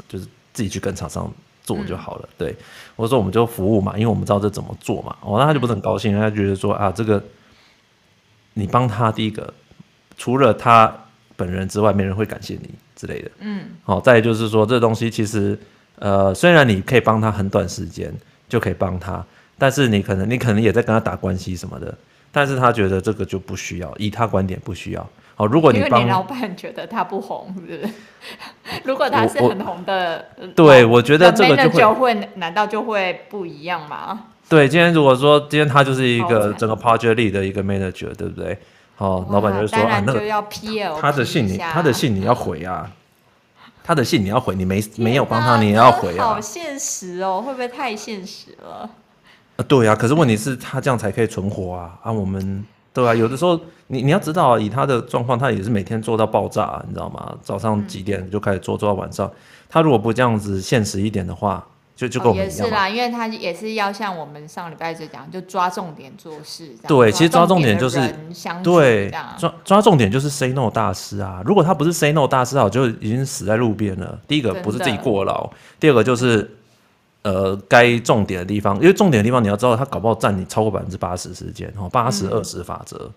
就是自己去跟厂商做就好了。嗯、对，我说我们就服务嘛，因为我们知道这怎么做嘛。哦，那他就不是很高兴，他觉得说啊，这个你帮他第一个，除了他本人之外，没人会感谢你之类的。嗯，好，再就是说这东西其实呃，虽然你可以帮他很短时间就可以帮他。但是你可能你可能也在跟他打关系什么的，但是他觉得这个就不需要，以他观点不需要。哦，如果你帮，因为你老板觉得他不红，是不是？如果他是很红的，对，我觉得这个就会，难道就会不一样吗？对，今天如果说今天他就是一个整个 project lead 的一个 manager，对不对？哦，老板就说啊，那个他的信你，他的信你要回啊，他的信你要回，你没没有帮他，你也要回啊。好现实哦，会不会太现实了？啊，对、啊，可是问题是，他这样才可以存活啊！啊，我们对啊，有的时候你你要知道，以他的状况，他也是每天做到爆炸、啊，你知道吗？早上几点就开始做，做到晚上。他如果不这样子现实一点的话，就就跟我们一样、哦。也是啦，因为他也是要像我们上礼拜就讲，就抓重点做事。对，其实抓重点就是对抓抓重点就是 say no 大师啊！如果他不是 say no 大师，好就已经死在路边了。第一个不是自己过劳，第二个就是。呃，该重点的地方，因为重点的地方你要知道，他搞不好占你超过百分之八十时间，哦，八十二十法则。嗯、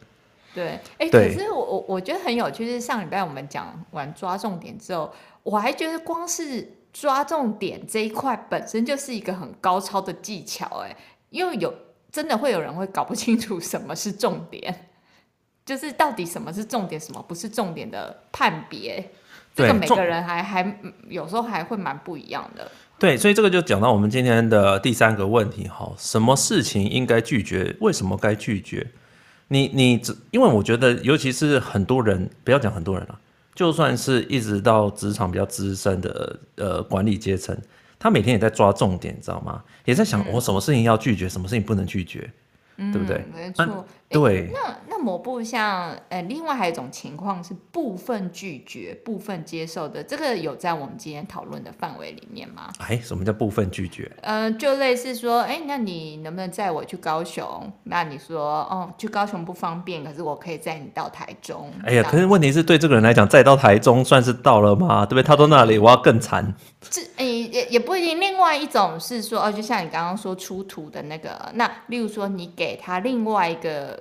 对，哎、欸，可是我我我觉得很有趣，是上礼拜我们讲完抓重点之后，我还觉得光是抓重点这一块本身就是一个很高超的技巧，哎，因为有真的会有人会搞不清楚什么是重点，就是到底什么是重点，什么不是重点的判别，这个每个人还还有时候还会蛮不一样的。对，所以这个就讲到我们今天的第三个问题哈，什么事情应该拒绝？为什么该拒绝？你你只因为我觉得，尤其是很多人，不要讲很多人了，就算是一直到职场比较资深的呃管理阶层，他每天也在抓重点，你知道吗？也在想我什么事情要拒绝，什么事情不能拒绝。对不对？没错。啊、对。那那某部像呃，另外还有一种情况是部分拒绝、部分接受的，这个有在我们今天讨论的范围里面吗？哎，什么叫部分拒绝？呃，就类似说，哎，那你能不能载我去高雄？那你说，哦，去高雄不方便，可是我可以载你到台中。哎呀，可是问题是对这个人来讲，载到台中算是到了吗？对不对？他到那里，我要更惨。这哎也也不一定。另外一种是说，哦，就像你刚刚说出图的那个，那例如说你。给他另外一个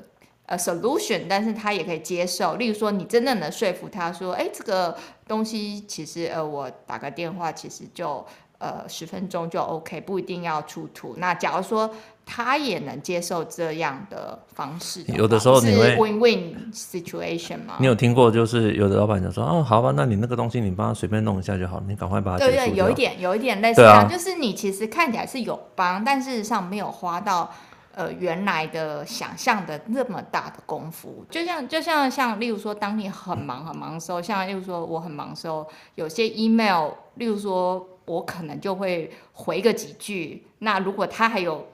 呃 solution，但是他也可以接受。例如说，你真的能说服他说，哎，这个东西其实呃，我打个电话其实就呃十分钟就 OK，不一定要出图。那假如说他也能接受这样的方式的，有的时候你会 win-win situation 吗？你有听过就是有的老板讲说，哦，好吧，那你那个东西你帮他随便弄一下就好，你赶快把它。对对，有一点有一点类似这样，啊、就是你其实看起来是有帮，但事实上没有花到。呃，原来的想象的那么大的功夫，就像就像像，例如说，当你很忙很忙的时候，像例如说我很忙的时候，有些 email，例如说我可能就会回个几句。那如果他还有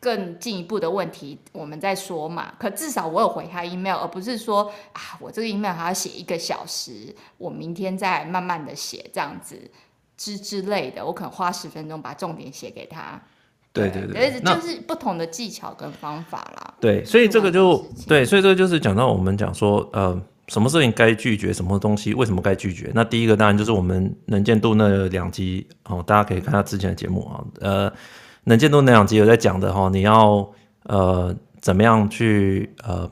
更进一步的问题，我们再说嘛。可至少我有回他 email，而不是说啊，我这个 email 还要写一个小时，我明天再慢慢的写这样子之之类的，我可能花十分钟把重点写给他。对对对，就是不同的技巧跟方法啦。对，所以这个就对，所以这个就是讲到我们讲说，呃，什么事情该拒绝，什么东西为什么该拒绝？那第一个当然就是我们能见度那两集哦，大家可以看下之前的节目啊，呃，能见度那两集有在讲的哈，你要呃怎么样去呃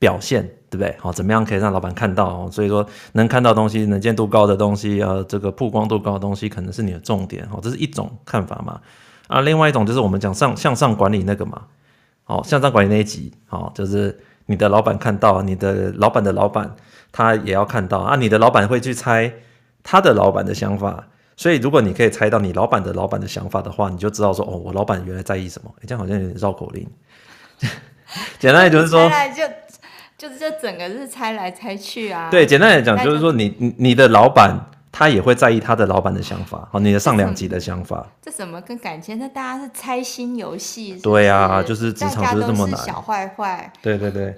表现，对不对？好，怎么样可以让老板看到？所以说能看到东西，能见度高的东西，呃，这个曝光度高的东西，可能是你的重点哈，这是一种看法嘛。啊，另外一种就是我们讲上向上管理那个嘛，好，向上管理那一集，好，就是你的老板看到，你的老板的老板他也要看到啊，你的老板会去猜他的老板的想法，所以如果你可以猜到你老板的老板的想法的话，你就知道说，哦，我老板原来在意什么，欸，这样好像有点绕口令。简单来就是说，就就是这整个是猜来猜去啊。对，简单来讲就是说你，你你的老板。他也会在意他的老板的想法，好，你的上两级的想法。这怎么跟感情？那大家是猜心游戏。对啊，就是职场就是这么难。小坏坏。对对对，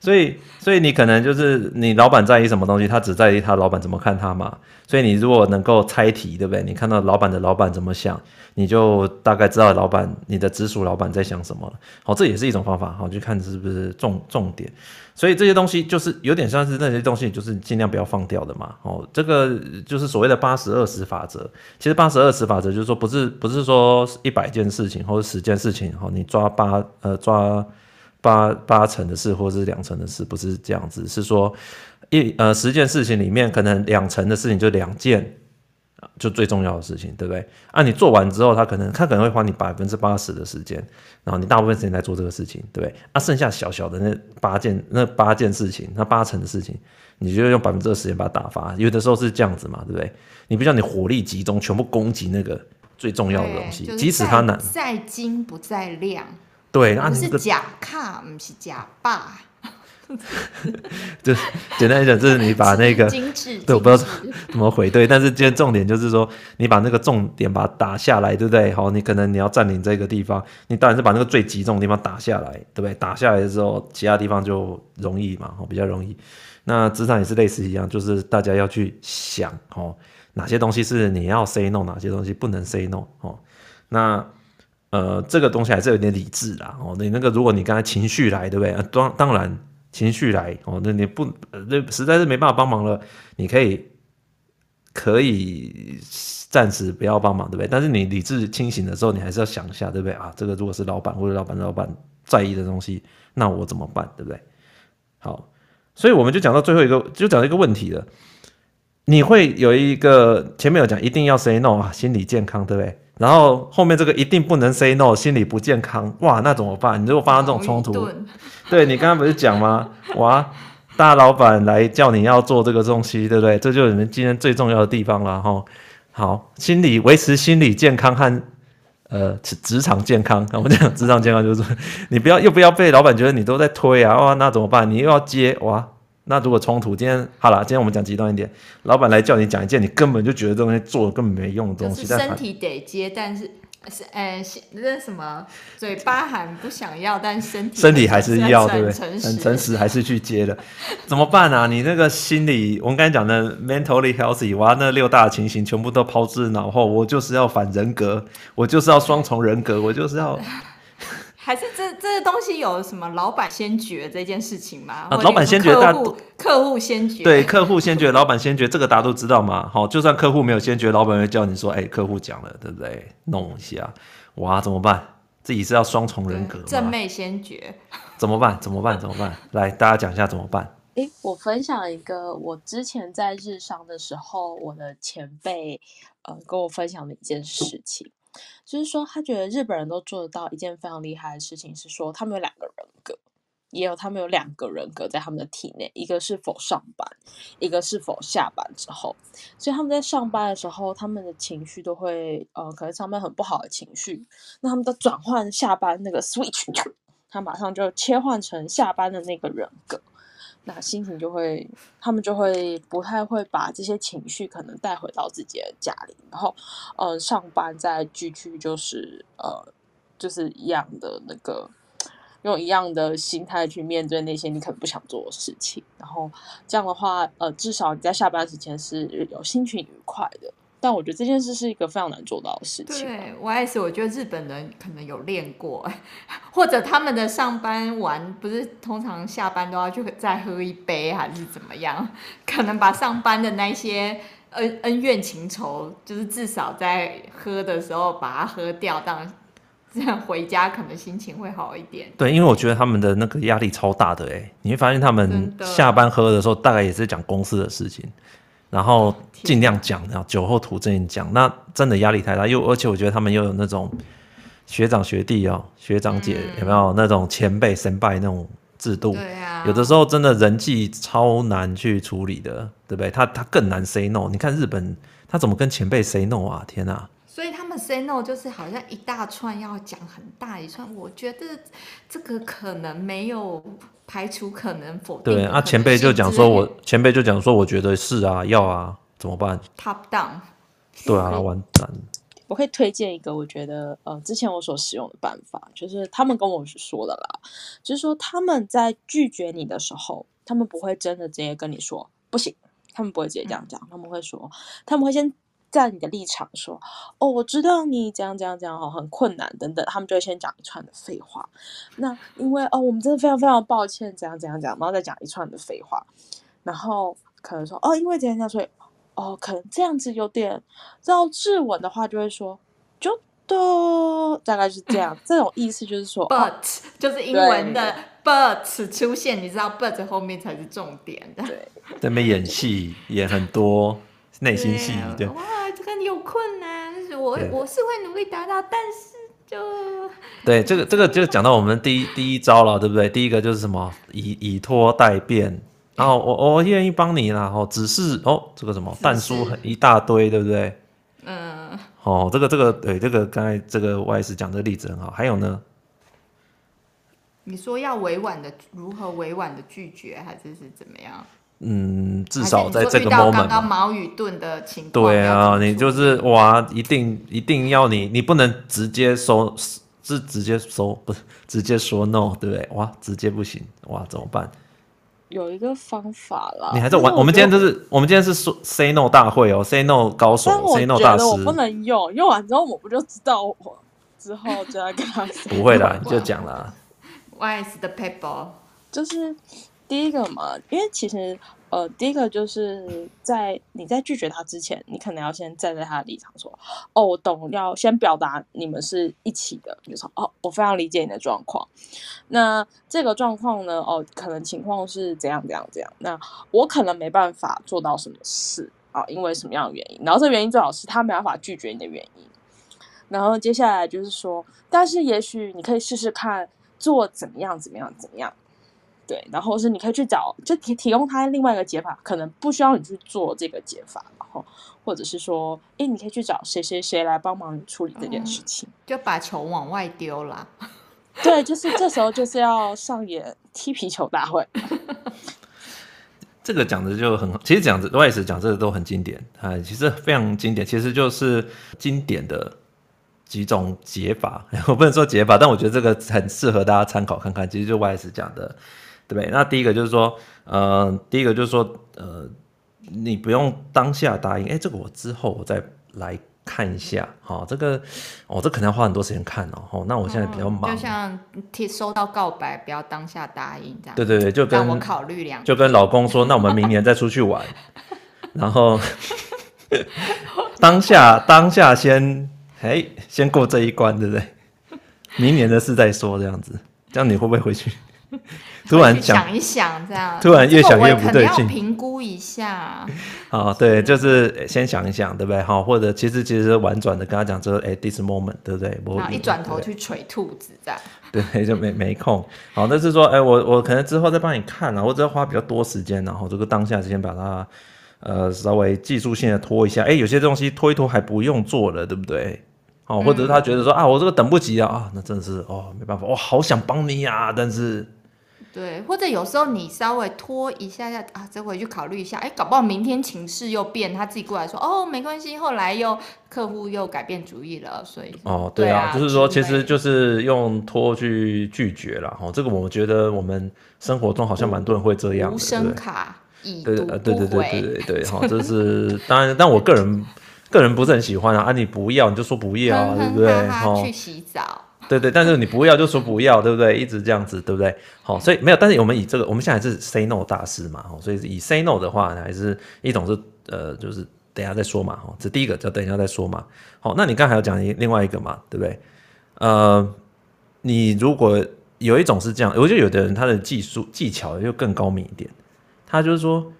所以，所以你可能就是你老板在意什么东西，他只在意他老板怎么看他嘛。所以你如果能够猜题，对不对？你看到老板的老板怎么想，你就大概知道老板你的直属老板在想什么了。好，这也是一种方法，好，去看是不是重重点。所以这些东西就是有点像是那些东西，就是尽量不要放掉的嘛。哦，这个就是所谓的八十二十法则。其实八十二十法则就是说，不是不是说一百件事情或者十件事情，好，你抓八呃抓八八成的事或者是两成的事，不是这样子，是说。一呃十件事情里面，可能两成的事情就两件，就最重要的事情，对不对？啊，你做完之后，他可能他可能会花你百分之八十的时间，然后你大部分时间在做这个事情，对不对？啊，剩下小小的那八件那八件事情，那八成的事情，你就用百分之二十时间把它打发。有的时候是这样子嘛，对不对？你不像你火力集中，全部攻击那个最重要的东西，即使它难，在精不在量。对，那、啊、是假卡，不是假霸。就简单来讲，就是你把那个精致，对，我不知道怎么回对，但是今天重点就是说，你把那个重点把它打下来，对不对？好，你可能你要占领这个地方，你当然是把那个最集中的地方打下来，对不对？打下来的时候，其他地方就容易嘛，比较容易。那职场也是类似一样，就是大家要去想哦，哪些东西是你要 say no，哪些东西不能 say no 哦。那呃，这个东西还是有点理智啦哦。你那个，如果你刚才情绪来，对不对？当当然。情绪来哦，那你不，那实在是没办法帮忙了。你可以可以暂时不要帮忙，对不对？但是你理智清醒的时候，你还是要想一下，对不对啊？这个如果是老板或者老板老板在意的东西，那我怎么办，对不对？好，所以我们就讲到最后一个，就讲一个问题了。你会有一个前面有讲，一定要 say no 啊，心理健康，对不对？然后后面这个一定不能 say no，心理不健康，哇，那怎么办？你如果发生这种冲突，对，你刚刚不是讲吗？哇，大老板来叫你要做这个东西，对不对？这就是你们今天最重要的地方了哈。好，心理维持心理健康和呃职场健康，我们讲职场健康就是说，你不要又不要被老板觉得你都在推啊，哇，那怎么办？你又要接哇。那如果冲突，今天好了，今天我们讲极端一点，老板来叫你讲一件你根本就觉得这东西做的根本没用的东西，身体得接，但是是哎，那什么，嘴巴喊不想要，但身体身体还是要，对不对？很诚实，还是去接的，怎么办啊？你那个心理，我们刚才讲的 mentally healthy，哇，那六大情形全部都抛之脑后，我就是要反人格，我就是要双重人格，我就是要。还是这这个东西有什么老板先觉这件事情吗？啊，老板先觉，大客户先觉，对，客户先觉，老板先觉，这个大家都知道嘛。好，就算客户没有先觉，老板会叫你说，哎，客户讲了，对不对？弄一下，哇，怎么办？自己是要双重人格，正妹先觉，怎么办？怎么办？怎么办？来，大家讲一下怎么办？哎，我分享一个我之前在日商的时候，我的前辈呃跟我分享的一件事情。就是说，他觉得日本人都做得到一件非常厉害的事情，是说他们有两个人格，也有他们有两个人格在他们的体内，一个是否上班，一个是否下班之后。所以他们在上班的时候，他们的情绪都会，呃，可能上班很不好的情绪，那他们的转换下班那个 switch，他马上就切换成下班的那个人格。那心情就会，他们就会不太会把这些情绪可能带回到自己的家里，然后，呃，上班再继续就是呃，就是一样的那个，用一样的心态去面对那些你可能不想做的事情，然后这样的话，呃，至少你在下班时间是有心情愉快的。但我觉得这件事是一个非常难做到的事情。对，我也是，我觉得日本人可能有练过，或者他们的上班完不是通常下班都要去再喝一杯，还是怎么样？可能把上班的那些恩恩怨情仇，就是至少在喝的时候把它喝掉，当这样回家可能心情会好一点。对，因为我觉得他们的那个压力超大的，哎，你会发现他们下班喝的时候，大概也是讲公司的事情。然后尽量讲，然后酒后吐真言讲，那真的压力太大。又而且我觉得他们又有那种学长学弟哦，学长姐、嗯、有没有那种前辈神拜那种制度？对啊，有的时候真的人际超难去处理的，对不对？他他更难 say no。你看日本，他怎么跟前辈 say no 啊？天哪！所以他们 say no 就是好像一大串要讲很大一串，我觉得这个可能没有。排除可能否定。对啊，前辈就讲说我，前辈就讲说，我觉得是啊，要啊，怎么办？Top down。对啊，完蛋。我可以推荐一个，我觉得呃，之前我所使用的办法，就是他们跟我说的啦，就是说他们在拒绝你的时候，他们不会真的直接跟你说不行，他们不会直接这样讲，他们会说，他们会先在你的立场说，哦，我知道你这样这样这样哦，很困难等等，他们就会先讲一串的废话。那因为哦，我们真的非常非常抱歉，怎样怎样讲，然后再讲一串的废话，然后可能说哦，因为怎样这样，所以。哦，可能这样子有点绕质问的话，就会说就的，大概是这样。这种意思就是说，but、哦、就是英文的 but 出现，你知道 but 后面才是重点的。对，在那边演戏演很多内心戏，对。哇，这个你有困难，我我是会努力达到，但是就对这个这个就讲到我们第一第一招了，对不对？第一个就是什么以以拖代变。然后我我愿意帮你啦，哦，只是哦，这个什么但书很一大堆，对不对？嗯。哦，这个这个对，这个刚才这个外事讲的例子很好。还有呢？你说要委婉的，如何委婉的拒绝，还是是怎么样？嗯，至少在这个 moment。刚刚矛与盾的情况。对啊，你就是哇，一定一定要你，你不能直接收，是直接收，不是直接说 no，对不对？哇，直接不行，哇，怎么办？有一个方法啦，你还在玩？我，我们今天就是，我们今天是说 say no 大会哦，say no 高手，say no 大师。我不能用，用完之后我不就知道我之后就要跟他 说。不会啦，你就讲啦。Why is the paper？就是第一个嘛，因为其实。呃，第一个就是在你在拒绝他之前，你可能要先站在他的立场说，哦，我懂，要先表达你们是一起的，比如说，哦，我非常理解你的状况。那这个状况呢，哦，可能情况是怎样怎样怎样。那我可能没办法做到什么事啊，因为什么样的原因？然后这个原因最好是他没办法拒绝你的原因。然后接下来就是说，但是也许你可以试试看做怎么样怎么样怎么样。对，然后是你可以去找，就提提供他另外一个解法，可能不需要你去做这个解法，然后或者是说，哎，你可以去找谁谁谁来帮忙你处理这件事情，嗯、就把球往外丢了。对，就是这时候就是要上演踢皮球大会。这个讲的就很好，其实讲的 YS 讲这个都很经典啊，其实非常经典，其实就是经典的几种解法。我不能说解法，但我觉得这个很适合大家参考看看。其实就 YS 讲的。对不对？那第一个就是说，呃，第一个就是说，呃，你不用当下答应，哎，这个我之后我再来看一下，好、哦，这个，哦，这可能要花很多时间看哦，哦，那我现在比较忙，就像贴收到告白，不要当下答应这样。对对对，就跟我考虑两，就跟老公说，那我们明年再出去玩，然后当下当下先，哎，先过这一关，对不对？明年的事再说，这样子，这样你会不会回去？突然想一想，这样突然越想越不对劲，评估一下。好，对，就是先想一想，对不对？好，或者其实其实婉转的跟他讲，说哎，this moment，对不对？然后一转头去捶兔子，这样。对，就没没空。好，那是说，哎，我我可能之后再帮你看啊，我只要花比较多时间，然后这个当下先把它呃稍微技术性的拖一下。哎，有些东西拖一拖还不用做了，对不对？好，或者是他觉得说、嗯、啊，我这个等不及啊，啊，那真的是哦，没办法，我好想帮你呀、啊，但是。对，或者有时候你稍微拖一下下啊，再回去考虑一下，哎，搞不好明天情势又变，他自己过来说，哦，没关系，后来又客户又改变主意了，所以哦，对啊，对啊，就是说，其实就是用拖去拒绝了，哦，这个我觉得我们生活中好像蛮多人会这样，无声卡对对对对对对，好，这是当然，但我个人个人不是很喜欢啊，啊，你不要你就说不要啊，对不对？哦，去洗澡。对对，但是你不要就说不要，对不对？一直这样子，对不对？好，所以没有，但是我们以这个，我们现在是 say no 大师嘛，所以以 say no 的话，还是一种是呃，就是等一下再说嘛，哈，这第一个叫等一下再说嘛。好，那你刚才还有讲另外一个嘛，对不对？呃，你如果有一种是这样，我觉得有的人他的技术技巧又更高明一点，他就是说，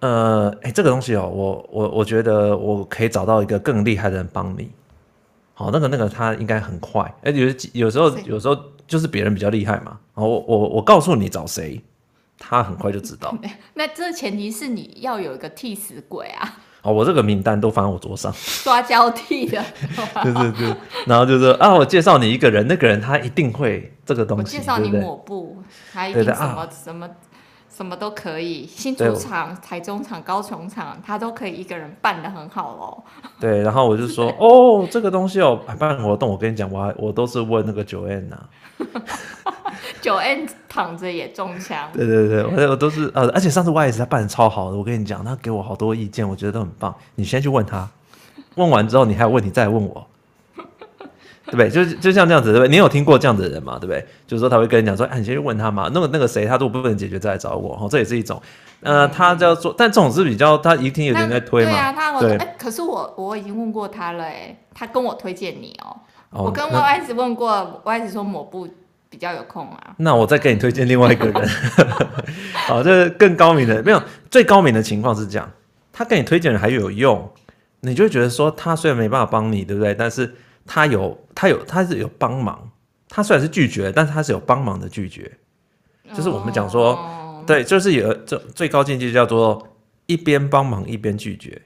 呃，哎，这个东西哦，我我我觉得我可以找到一个更厉害的人帮你。好，那个那个他应该很快，哎，有有时候有时候就是别人比较厉害嘛。我我我告诉你找谁，他很快就知道。那这前提是你要有一个替死鬼啊。哦，我这个名单都放在我桌上，刷交替的。对对对，然后就是啊，我介绍你一个人，那个人他一定会这个东西。我介绍你抹布，他一定什么什么什么都可以，新竹场、台中场、高雄场，他都可以一个人办的很好喽。对，然后我就说，哦，这个东西哦，办活动，我跟你讲，我还我都是问那个九 N 呐。九 N 躺着也中枪。对对对，我我都是呃，而且上次 YS 他办的超好的，我跟你讲，他给我好多意见，我觉得都很棒。你先去问他，问完之后你还有问题再来问我。对不对？就就像这样子，对不对？你有听过这样子的人吗？对不对？就是说他会跟你讲说，哎，你先去问他嘛。那个那个谁，他如果不能解决，再来找我。哦，这也是一种。呃，他叫做，但这种是比较，他一听有人在推嘛。对啊，他对。哎，可是我我已经问过他了，哎，他跟我推荐你哦。哦我跟 YS 问过，YS 说抹布比较有空啊。那我再给你推荐另外一个人。好，这个更高明的，没有最高明的情况是这样，他给你推荐人还有用，你就会觉得说，他虽然没办法帮你，对不对？但是。他有，他有，他是有帮忙。他虽然是拒绝，但是他是有帮忙的拒绝。就是我们讲说，oh. 对，就是有这最高境界叫做一边帮忙一边拒绝。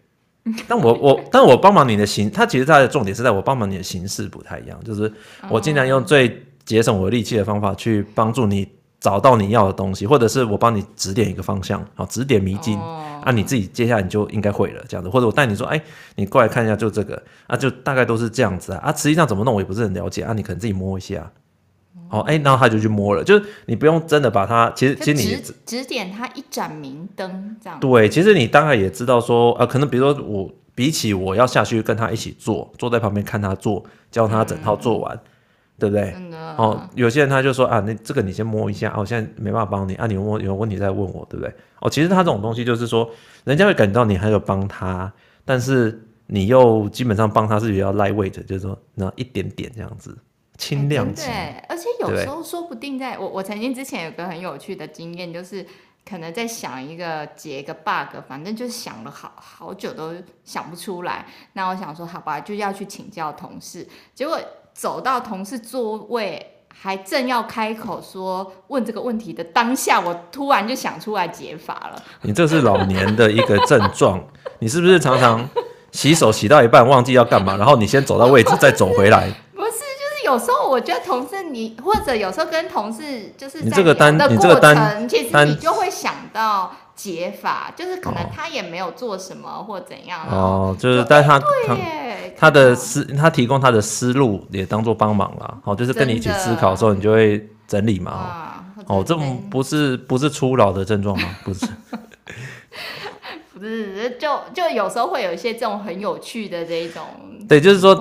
但我我，但我帮忙你的形，他其实他的重点是在我帮忙你的形式不太一样，就是我尽量用最节省我力气的方法去帮助你找到你要的东西，或者是我帮你指点一个方向，好，指点迷津。Oh. 啊，你自己接下来你就应该会了，这样子，或者我带你说，哎、欸，你过来看一下，就这个，啊，就大概都是这样子啊，啊，实际上怎么弄我也不是很了解啊，你可能自己摸一下，哦，哎、欸，然后他就去摸了，就是你不用真的把它，其实其实你指指点他一盏明灯这样，对，其实你大概也知道说，呃，可能比如说我比起我要下去跟他一起做，坐在旁边看他做，教他整套做完。嗯对不对？哦，有些人他就说啊，那这个你先摸一下，哦，我现在没办法帮你啊，你问有问题再问我，对不对？哦，其实他这种东西就是说，人家会感觉到你还有帮他，但是你又基本上帮他是比较 lightweight，就是说那一点点这样子，轻量级。对，而且有时候说不定在我我曾经之前有个很有趣的经验，就是可能在想一个解一个 bug，反正就是想了好好久都想不出来，那我想说好吧，就要去请教同事，结果。走到同事座位，还正要开口说问这个问题的当下，我突然就想出来解法了。你这是老年的一个症状，你是不是常常洗手洗到一半忘记要干嘛，然后你先走到位置再走回来？不是，就是有时候我觉得同事你或者有时候跟同事就是你这个单，你这个单，其实你就会想到。解法就是可能他也没有做什么或怎样哦，就是但他他他的思他提供他的思路也当做帮忙了，好，就是跟你一起思考的时候，你就会整理嘛。哦，这种不是不是初老的症状吗？不是，不是，就就有时候会有一些这种很有趣的这一种。对，就是说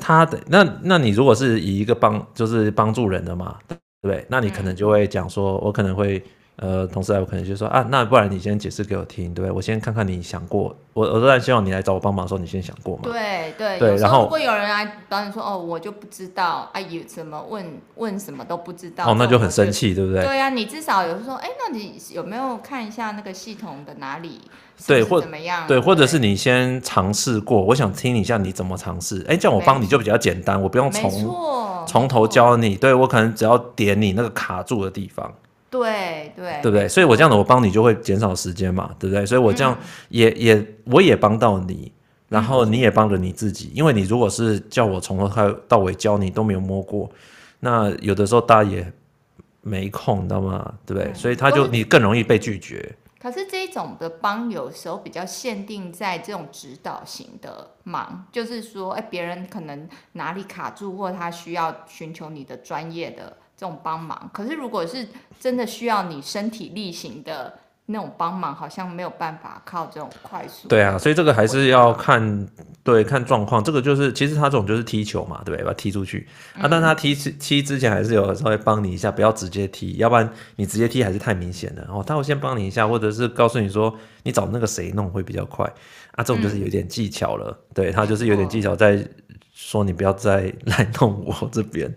他的那那你如果是以一个帮就是帮助人的嘛，对不对？那你可能就会讲说，我可能会。呃，同事来，我可能就说啊，那不然你先解释给我听，对不对？我先看看你想过，我我当然希望你来找我帮忙的时候，你先想过嘛。对对对，然后如果有人来找你说，哦，我就不知道，哎、啊，有什么问问什么都不知道，哦，那就很生气，对不对？对呀、啊，你至少有说，哎，那你有没有看一下那个系统的哪里？对，或怎么样？对，或者是你先尝试过，我想听一下你怎么尝试。哎，叫我帮你就比较简单，我不用从从头教你，对，我可能只要点你那个卡住的地方。对对对不对？所以我这样的，我帮你就会减少时间嘛，对不对？所以我这样也、嗯、也我也帮到你，然后你也帮了你自己，嗯、因为你如果是叫我从头到尾教你都没有摸过，那有的时候大家也没空，你知道吗？对不对？嗯、所以他就你更容易被拒绝。可是这种的帮有时候比较限定在这种指导型的忙，就是说，哎，别人可能哪里卡住，或他需要寻求你的专业的。这种帮忙，可是如果是真的需要你身体力行的那种帮忙，好像没有办法靠这种快速。对啊，所以这个还是要看，对，看状况。这个就是其实他这种就是踢球嘛，对不对？把他踢出去、嗯、啊，但他踢踢之前还是有稍微帮你一下，不要直接踢，要不然你直接踢还是太明显了。哦，他会先帮你一下，或者是告诉你说你找那个谁弄会比较快啊，这种就是有点技巧了。嗯、对，他就是有点技巧在说你不要再 来弄我这边，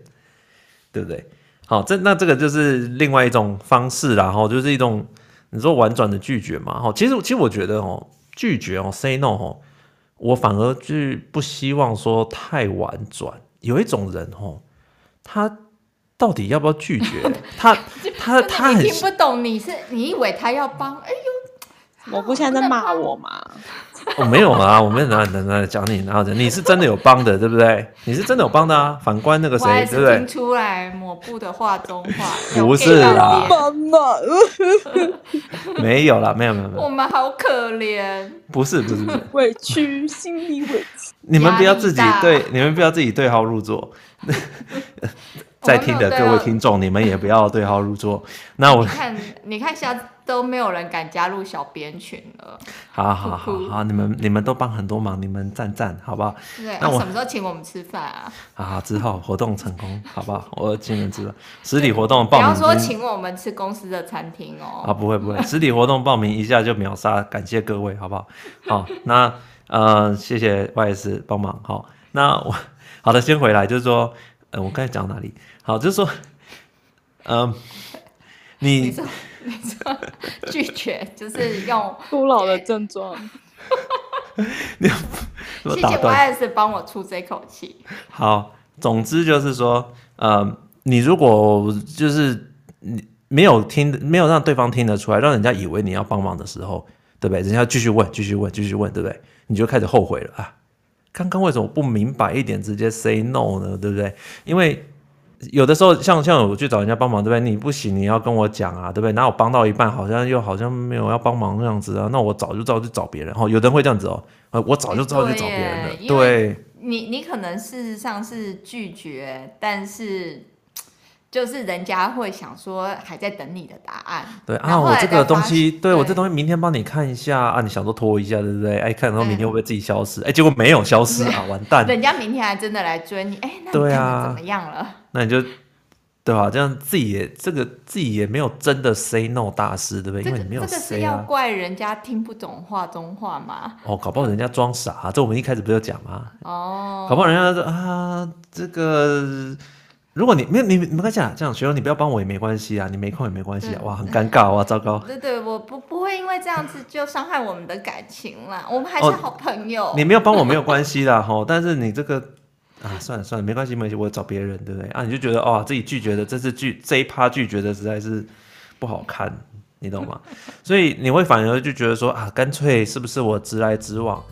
对不对？好，这那这个就是另外一种方式啦，哈，就是一种你说婉转的拒绝嘛，哈，其实其实我觉得哦，拒绝哦，say no 哦，我反而就不希望说太婉转。有一种人哦，他到底要不要拒绝？他他他很听不懂，你是你以为他要帮？哎呦，我不现在在骂我吗？我 没有啊，我没有拿拿拿讲你，然后你是真的有帮的，对不对？你是真的有帮的啊。反观那个谁，对不对？听出来抹布的话中话，不是啦，了，没有啦，没有没有没有。我们好可怜，不是不是不是，委屈，心里委屈。你们不要自己对，你们不要自己对号入座。在听的各位听众，你们也不要对号入座。那我看，你看，现在都没有人敢加入小编群了。好好好好，你们你们都帮很多忙，你们赞赞，好不好？对，那我什么时候请我们吃饭啊？啊，之后活动成功，好不好？我请你们知道，实体活动报名。不要说请我们吃公司的餐厅哦。啊，不会不会，实体活动报名一下就秒杀，感谢各位，好不好？好，那呃，谢谢 YS 帮忙。好，那我好的，先回来，就是说。呃，我刚才讲哪里？好，就是说，嗯、呃，你你说你说拒绝就是用 初老的症状。你谢谢 YS 帮我出这口气。好，总之就是说，呃，你如果就是你没有听，没有让对方听得出来，让人家以为你要帮忙的时候，对不对？人家继续问，继续问，继续问，对不对？你就开始后悔了啊。刚刚为什么不明白一点直接 say no 呢？对不对？因为有的时候像像我去找人家帮忙，对不对？你不行，你要跟我讲啊，对不对？哪有帮到一半，好像又好像没有要帮忙那样子啊？那我早就知道去找别人。哦，有的人会这样子哦，我早就知道去找别人了。对，你你可能事实上是拒绝，但是。就是人家会想说还在等你的答案，对啊，我这个东西，对，对我这东西明天帮你看一下啊，你想说拖一下，对不对？哎，看然后明天会不会自己消失？哎，结果没有消失啊，完蛋！人家明天还真的来追你，哎，那对啊怎么样了？那你就对吧？这样自己也这个自己也没有真的 say no 大师，对不对？因为你没有。这个是要怪人家听不懂话中话吗？哦，搞不好人家装傻，这我们一开始不就讲吗？哦，搞不好人家说啊，这个。如果你没有你没关系啊，这样学生你不要帮我也没关系啊，你没空也没关系啊，哇，很尴尬哇，糟糕。对对，我不不会因为这样子就伤害我们的感情啦，我们还是好朋友。哦、你没有帮我没有关系啦，吼，但是你这个啊，算了算了，没关系没关系，我找别人，对不对？啊，你就觉得哦，自己拒绝的这次拒这一趴拒绝的实在是不好看，你懂吗？所以你会反而就觉得说啊，干脆是不是我直来直往，